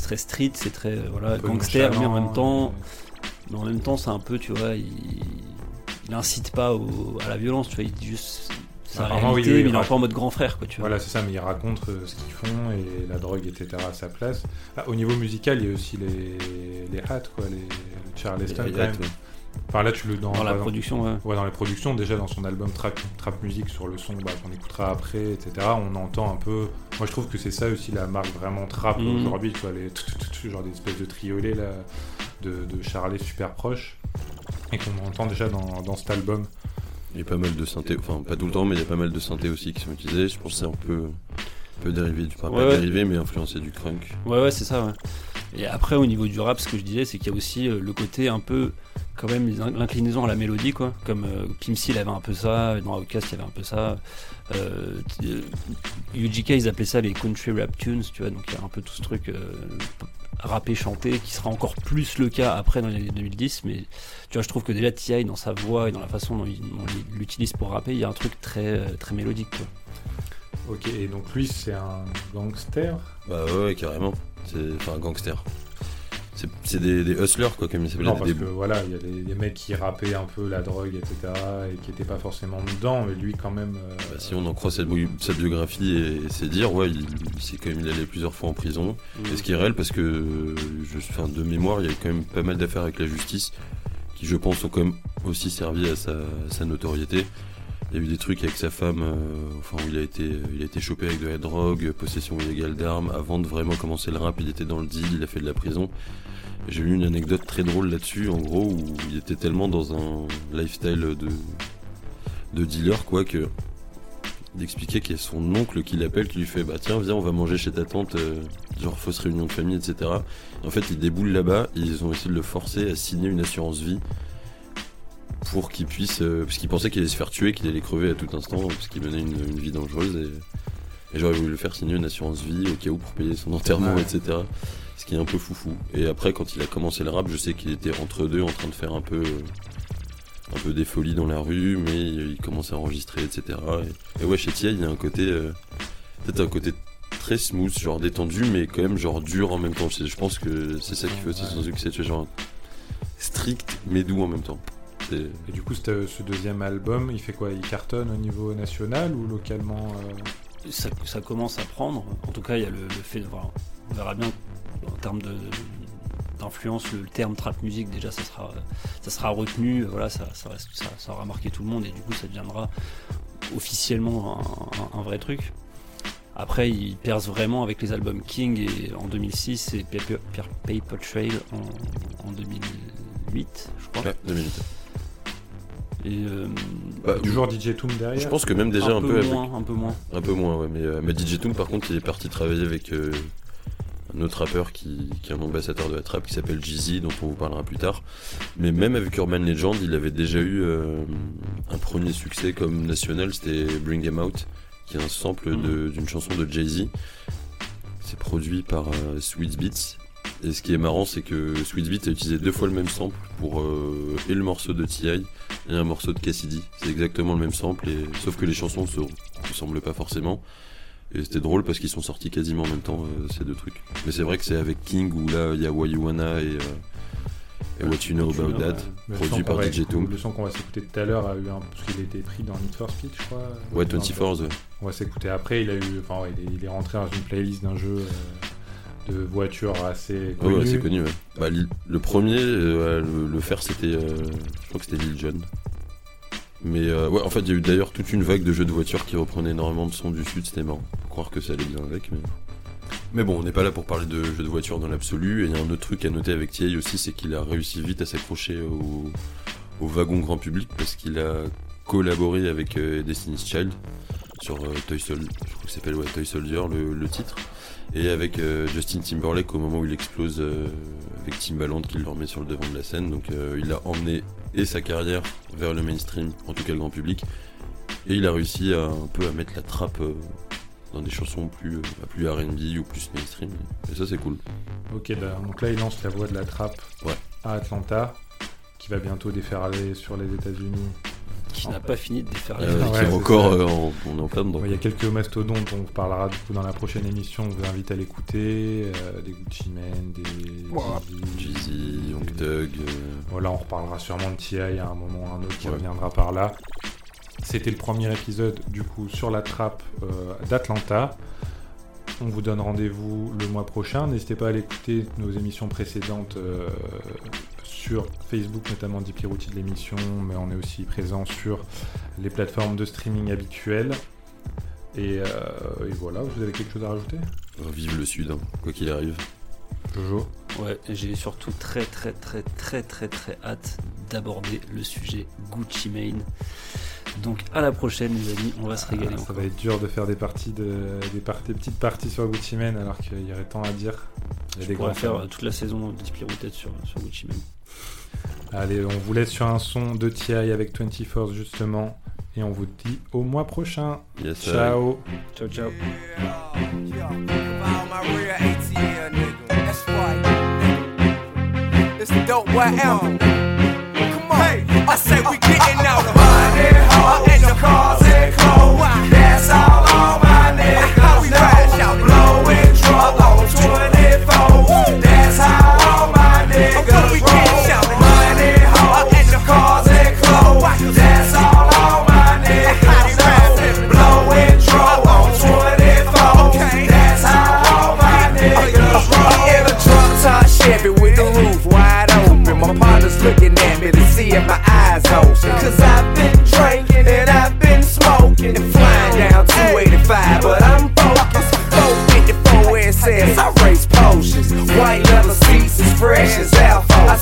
très street, c'est très euh, voilà, gangster, mais en même temps, mais en même temps, c'est un peu, tu vois, il, il incite pas au- à la violence, tu vois, il dit juste sa Ah, vraiment, oui, réalité, oui, mais il est un peu en mode grand frère, quoi, tu vois. Voilà, c'est ça, mais ils racontent euh, ce qu'ils font et la drogue, etc. à sa place. Ah, au niveau musical, il y a aussi les, les hats, quoi, les, le Charleston, Les quand hats, même. ouais. Enfin, là, tu le dans, Dans la exemple, production, ouais. Ouais, dans les productions, déjà dans son album Trap, Trap Music sur le son bah, qu'on écoutera après, etc. On entend un peu. Moi, je trouve que c'est ça aussi la marque vraiment trap Mhm. aujourd'hui. Les tout, tout, tout, genre des espèces de triolets là, de, de Charlet super proches et qu'on entend déjà dans, dans cet album. Il y a pas mal de synthé, enfin pas tout le temps, mais il y a pas mal de synthé aussi qui sont utilisés. Je pense que c'est un peu, un peu dérivé, du, enfin, Ouais, pas ouais. dérivé, mais influencé du crunk. Ouais, ouais, c'est ça, ouais. Et après, au niveau du rap, ce que je disais, c'est qu'il y a aussi euh, le côté un peu, quand même, l'inclinaison à la mélodie, quoi. Comme euh, Kim C, il avait un peu ça, dans Outkast, il y avait un peu ça. Euh, t- euh, UGK, ils appelaient ça les country rap tunes, tu vois, donc il y a un peu tout ce truc euh, rappé, chanté, qui sera encore plus le cas après dans les années 2010, mais tu vois, je trouve que déjà T.I. dans sa voix et dans la façon dont il, dont il l'utilise pour rapper, il y a un truc très, euh, très mélodique, quoi. Ok, et donc lui, c'est un gangster? Bah ouais, ouais, carrément. C'est, enfin, un gangster. C'est, c'est des, des hustlers, quoi, comme ils s'appellent. Non, parce des, que voilà, il y a des, des mecs qui rappaient un peu la drogue, etc. et qui étaient pas forcément dedans, mais lui, quand même. euh, Bah, si on en croit cette bi- biographie et, et ses dires, ouais, il, s'est quand même il allé plusieurs fois en prison. Et ce qui est réel parce que, je, enfin, de mémoire, il y a quand même pas mal d'affaires avec la justice qui, je pense, ont quand même aussi servi à sa, à sa notoriété. Il y a eu des trucs avec sa femme, euh, enfin, il a été, il a été chopé avec de la drogue, possession illégale d'armes. Avant de vraiment commencer le rap, il était dans le deal, il a fait de la prison. J'ai eu une anecdote très drôle là-dessus, en gros, où il était tellement dans un lifestyle de, de dealer, quoi, que d'expliquer qu'il y a son oncle qui l'appelle, qui lui fait Bah tiens, viens, on va manger chez ta tante, euh, genre fausse réunion de famille, etc. Et en fait, il déboule là-bas, ils ont essayé de le forcer à signer une assurance vie pour qu'il puisse. euh, parce qu'il pensait qu'il allait se faire tuer, qu'il allait crever à tout instant, parce qu'il menait une, une vie dangereuse, et, et j'aurais voulu le faire signer une assurance vie au cas où pour payer son enterrement, Ouais. etc. Ce qui est un peu foufou. Et après, quand il a commencé le rap, je sais qu'il était entre deux en train de faire un peu. euh, un peu des folies dans la rue, mais il commençait à enregistrer, etc. Et, et ouais, chez Tia, il y a un côté, euh, peut-être un côté très smooth, genre détendu, mais quand même genre dur en même temps. Je pense que c'est ça qui fait aussi son succès, genre strict mais doux en même temps. C'est- Et du coup, ce deuxième album, il fait quoi? Il cartonne au niveau national ou localement euh, ça, ça commence à prendre. En tout cas, il y a le, le fait de voir. On verra bien en termes de d'influence le terme trap music déjà ça sera ça sera retenu voilà ça ça, reste- ça, ça aura marqué tout le monde et du coup ça deviendra officiellement un, un- un vrai truc après il perce vraiment avec les albums King et en 2006 et Paper, Paper Trail en, en 2008 je crois Ouais, deux minutes. Et euh, Bah, Toujours DJ Toom derrière Je pense que même déjà un, un, peu, peu avec- moins un peu moins Un peu moins, ouais. Mais, euh, mais DJ Toom, par contre, il est parti travailler avec euh, un autre rappeur qui, qui est un ambassadeur de la trap qui s'appelle Jeezy, dont on vous parlera plus tard. Mais même avec Urban Legend, il avait déjà eu euh, un premier succès comme national, c'était Bring Em Out, qui est un sample de- d'une chanson de Jay-Z. C'est produit par euh, Sweet Beats. Et ce qui est marrant, c'est que Sweet Beats a utilisé deux fois le même sample pour euh, et le morceau de T.I. et un morceau de Cassidy. C'est exactement le même sample, et, sauf que les chansons se ressemblent pas forcément. Et c'était drôle parce qu'ils sont sortis quasiment en même temps, euh, ces deux trucs. Mais c'est vrai que c'est avec King où là, il y a Why You Wanna et, euh, et What You Know About That, produit par DJ Toom. Le son qu'on va s'écouter tout à l'heure a eu un. Parce qu'il a été pris dans Need for Speed, je crois. Ouais, Dans- 24 ouais. On va s'écouter après. Il, a eu... enfin, ouais, il, est, rentré dans une playlist d'un jeu de voitures assez connues. ouais, c'est connu, ouais. Bah, le premier euh, le, le faire, c'était. euh, je crois que c'était Lil Jon. Mais euh, ouais, en fait, il y a eu d'ailleurs toute une vague de jeux de voitures qui reprenaient énormément de sons du Sud, c'était marrant. Faut croire que ça allait bien avec, mais. Mais bon, on n'est pas là pour parler de jeux de voitures dans l'absolu. Et il y a un autre truc à noter avec Thierry aussi, c'est qu'il a réussi vite à s'accrocher au, au wagon grand public parce qu'il a collaboré avec euh, Destiny's Child sur euh, Toy Soldier, je crois que s'appelle ouais, Toy Soldier le, le titre, et avec euh, Justin Timberlake au moment où il explose euh, avec Timbaland qui le remet sur le devant de la scène. Donc euh, il a emmené et sa carrière vers le mainstream, en tout cas le grand public, et il a réussi à un peu à mettre la trappe euh, dans des chansons plus, plus R&B ou plus mainstream. Et ça c'est cool. Ok, bah, donc là, il lance la voie de la trappe Ouais. à Atlanta, qui va bientôt déferler sur les États-Unis. Qui n'a pas fini de déferler. Euh, Ouais, qui est encore euh, en, on est en plein dedans. Bon, Il y a quelques mastodontes dont on vous parlera du coup dans la prochaine émission. On vous invite à l'écouter. euh, des Gucci Mane, des Ouah. Jeezy, Young Thug. euh, Voilà, on reparlera sûrement de T.I. à un moment ou un autre qui Ouais. reviendra par là. C'était le premier épisode du coup sur la trappe euh, d'Atlanta. On vous donne rendez-vous le mois prochain. N'hésitez pas à aller écouter nos émissions précédentes euh, sur Facebook, notamment Deeply de l'émission, mais on est aussi présent sur les plateformes de streaming habituelles. Et, euh, et voilà, vous avez quelque chose à rajouter? Vive le Sud, hein, quoi qu'il arrive. Jojo? Ouais, j'ai surtout très très très très très très hâte d'aborder le sujet Gucci Mane. Donc à la prochaine les amis, on va se régaler. Ah, Ça encore. va être dur de faire des parties de, des, par- des petites parties sur Gucci Mane alors qu'il y aurait tant à dire. Il y a Je des grands faire euh, toute la saison de Deeply Rooted sur, sur Gucci Mane. Allez, on vous laisse sur un son de TI avec 24 justement. Et on vous dit au mois prochain. Yes. Ciao Ciao ciao. It's the dope boy album. Come on. Hey, I say we getting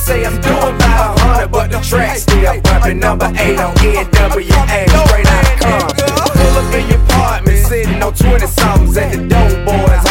say I'm doing about 100, but the track still bumping. Number 8 on NWA, straight out of Compton. Pull up in your apartment, sitting on 20 somethings at the dope boys.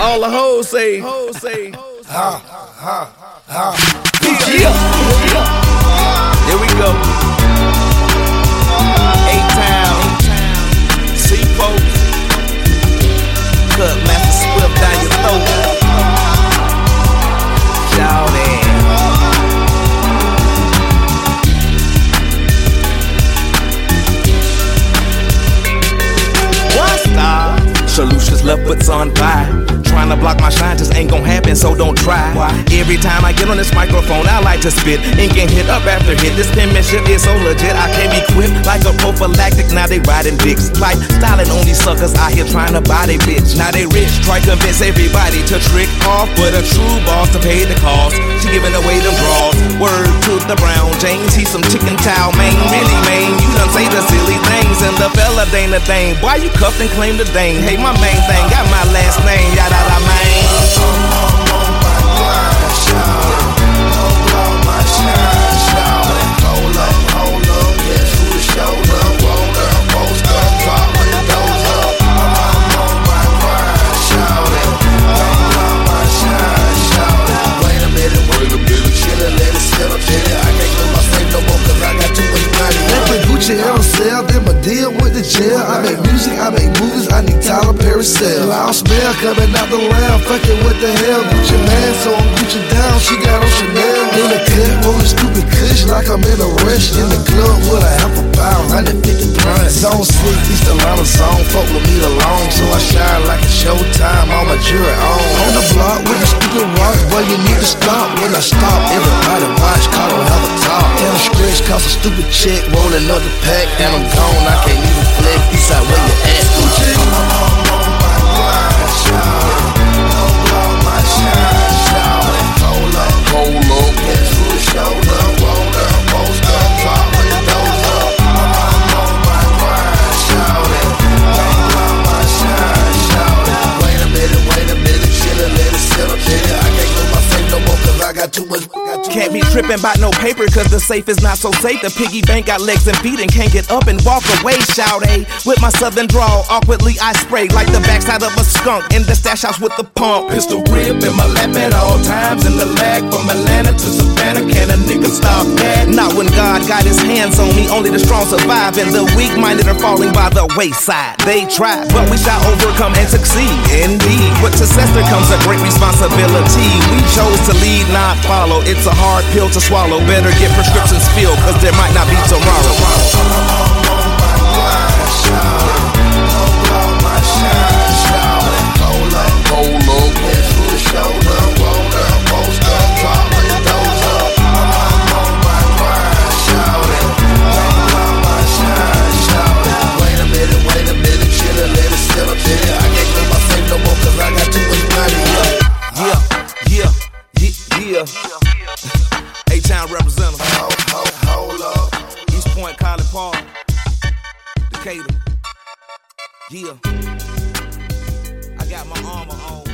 All the hoes say ho say ha ha ha. Yeah. Here we go. A town. See folks. Cut Master Swift down your throat. Left butts on fire. Trying to block my shine just ain't gonna happen, so don't try. Why? Every time I get on this microphone, I like to spit. and get hit up after hit. This penmanship is so legit, I can't be quit. like a prophylactic. Now they riding dicks. Like styling on these suckers out here trying to buy they bitch. Now they rich, try convince everybody to trick off. But a true boss to pay the cost. She giving away them draws. Word to the brown James, he some chicken chow man. Really, man, you done say the silly things. And the fella ain't a thing. Why you cuffed and claim the dame? Hey, my main thing, got my last name, yada da man. Gucci on sale, then my deal with the jail. I make music, I make movies, I need Tyler Perry sell. Loud smell coming out the lamb, fucking what the hell? Gucci man, so I'm Gucci down, she got on Chanel. In the cut, rolling stupid kush like I'm in a rush. In the club with a half a pound, 150 blunts. Zone slick, East Atlanta zone, fuck with me alone. So I shine like a showtime, all my jewelry on. On the block with the stupid watch, boy, you need to stop. When I stop, everybody Toss a stupid chick, roll another pack, and I'm gone. I can't even flick. Eastside Can't be tripping about no paper cause the safe is not so safe. The piggy bank got legs and feet and can't get up and walk away. Shout A with my southern drawl. Awkwardly I spray like the backside of a skunk in the stash house with the pump. Pistol grip in my lap at all times. In the lag from Atlanta to Savannah. Can a nigga stop that? Not when God got his hands on me. Only the strong survive and the weak minded are falling by the wayside. They try, but we shall overcome and succeed. Indeed, with success there comes a great responsibility. We chose to lead, not follow. It's a hard pill to swallow. Better get prescriptions filled, cause there might not be tomorrow. Yeah, Yeah. I got my armor on.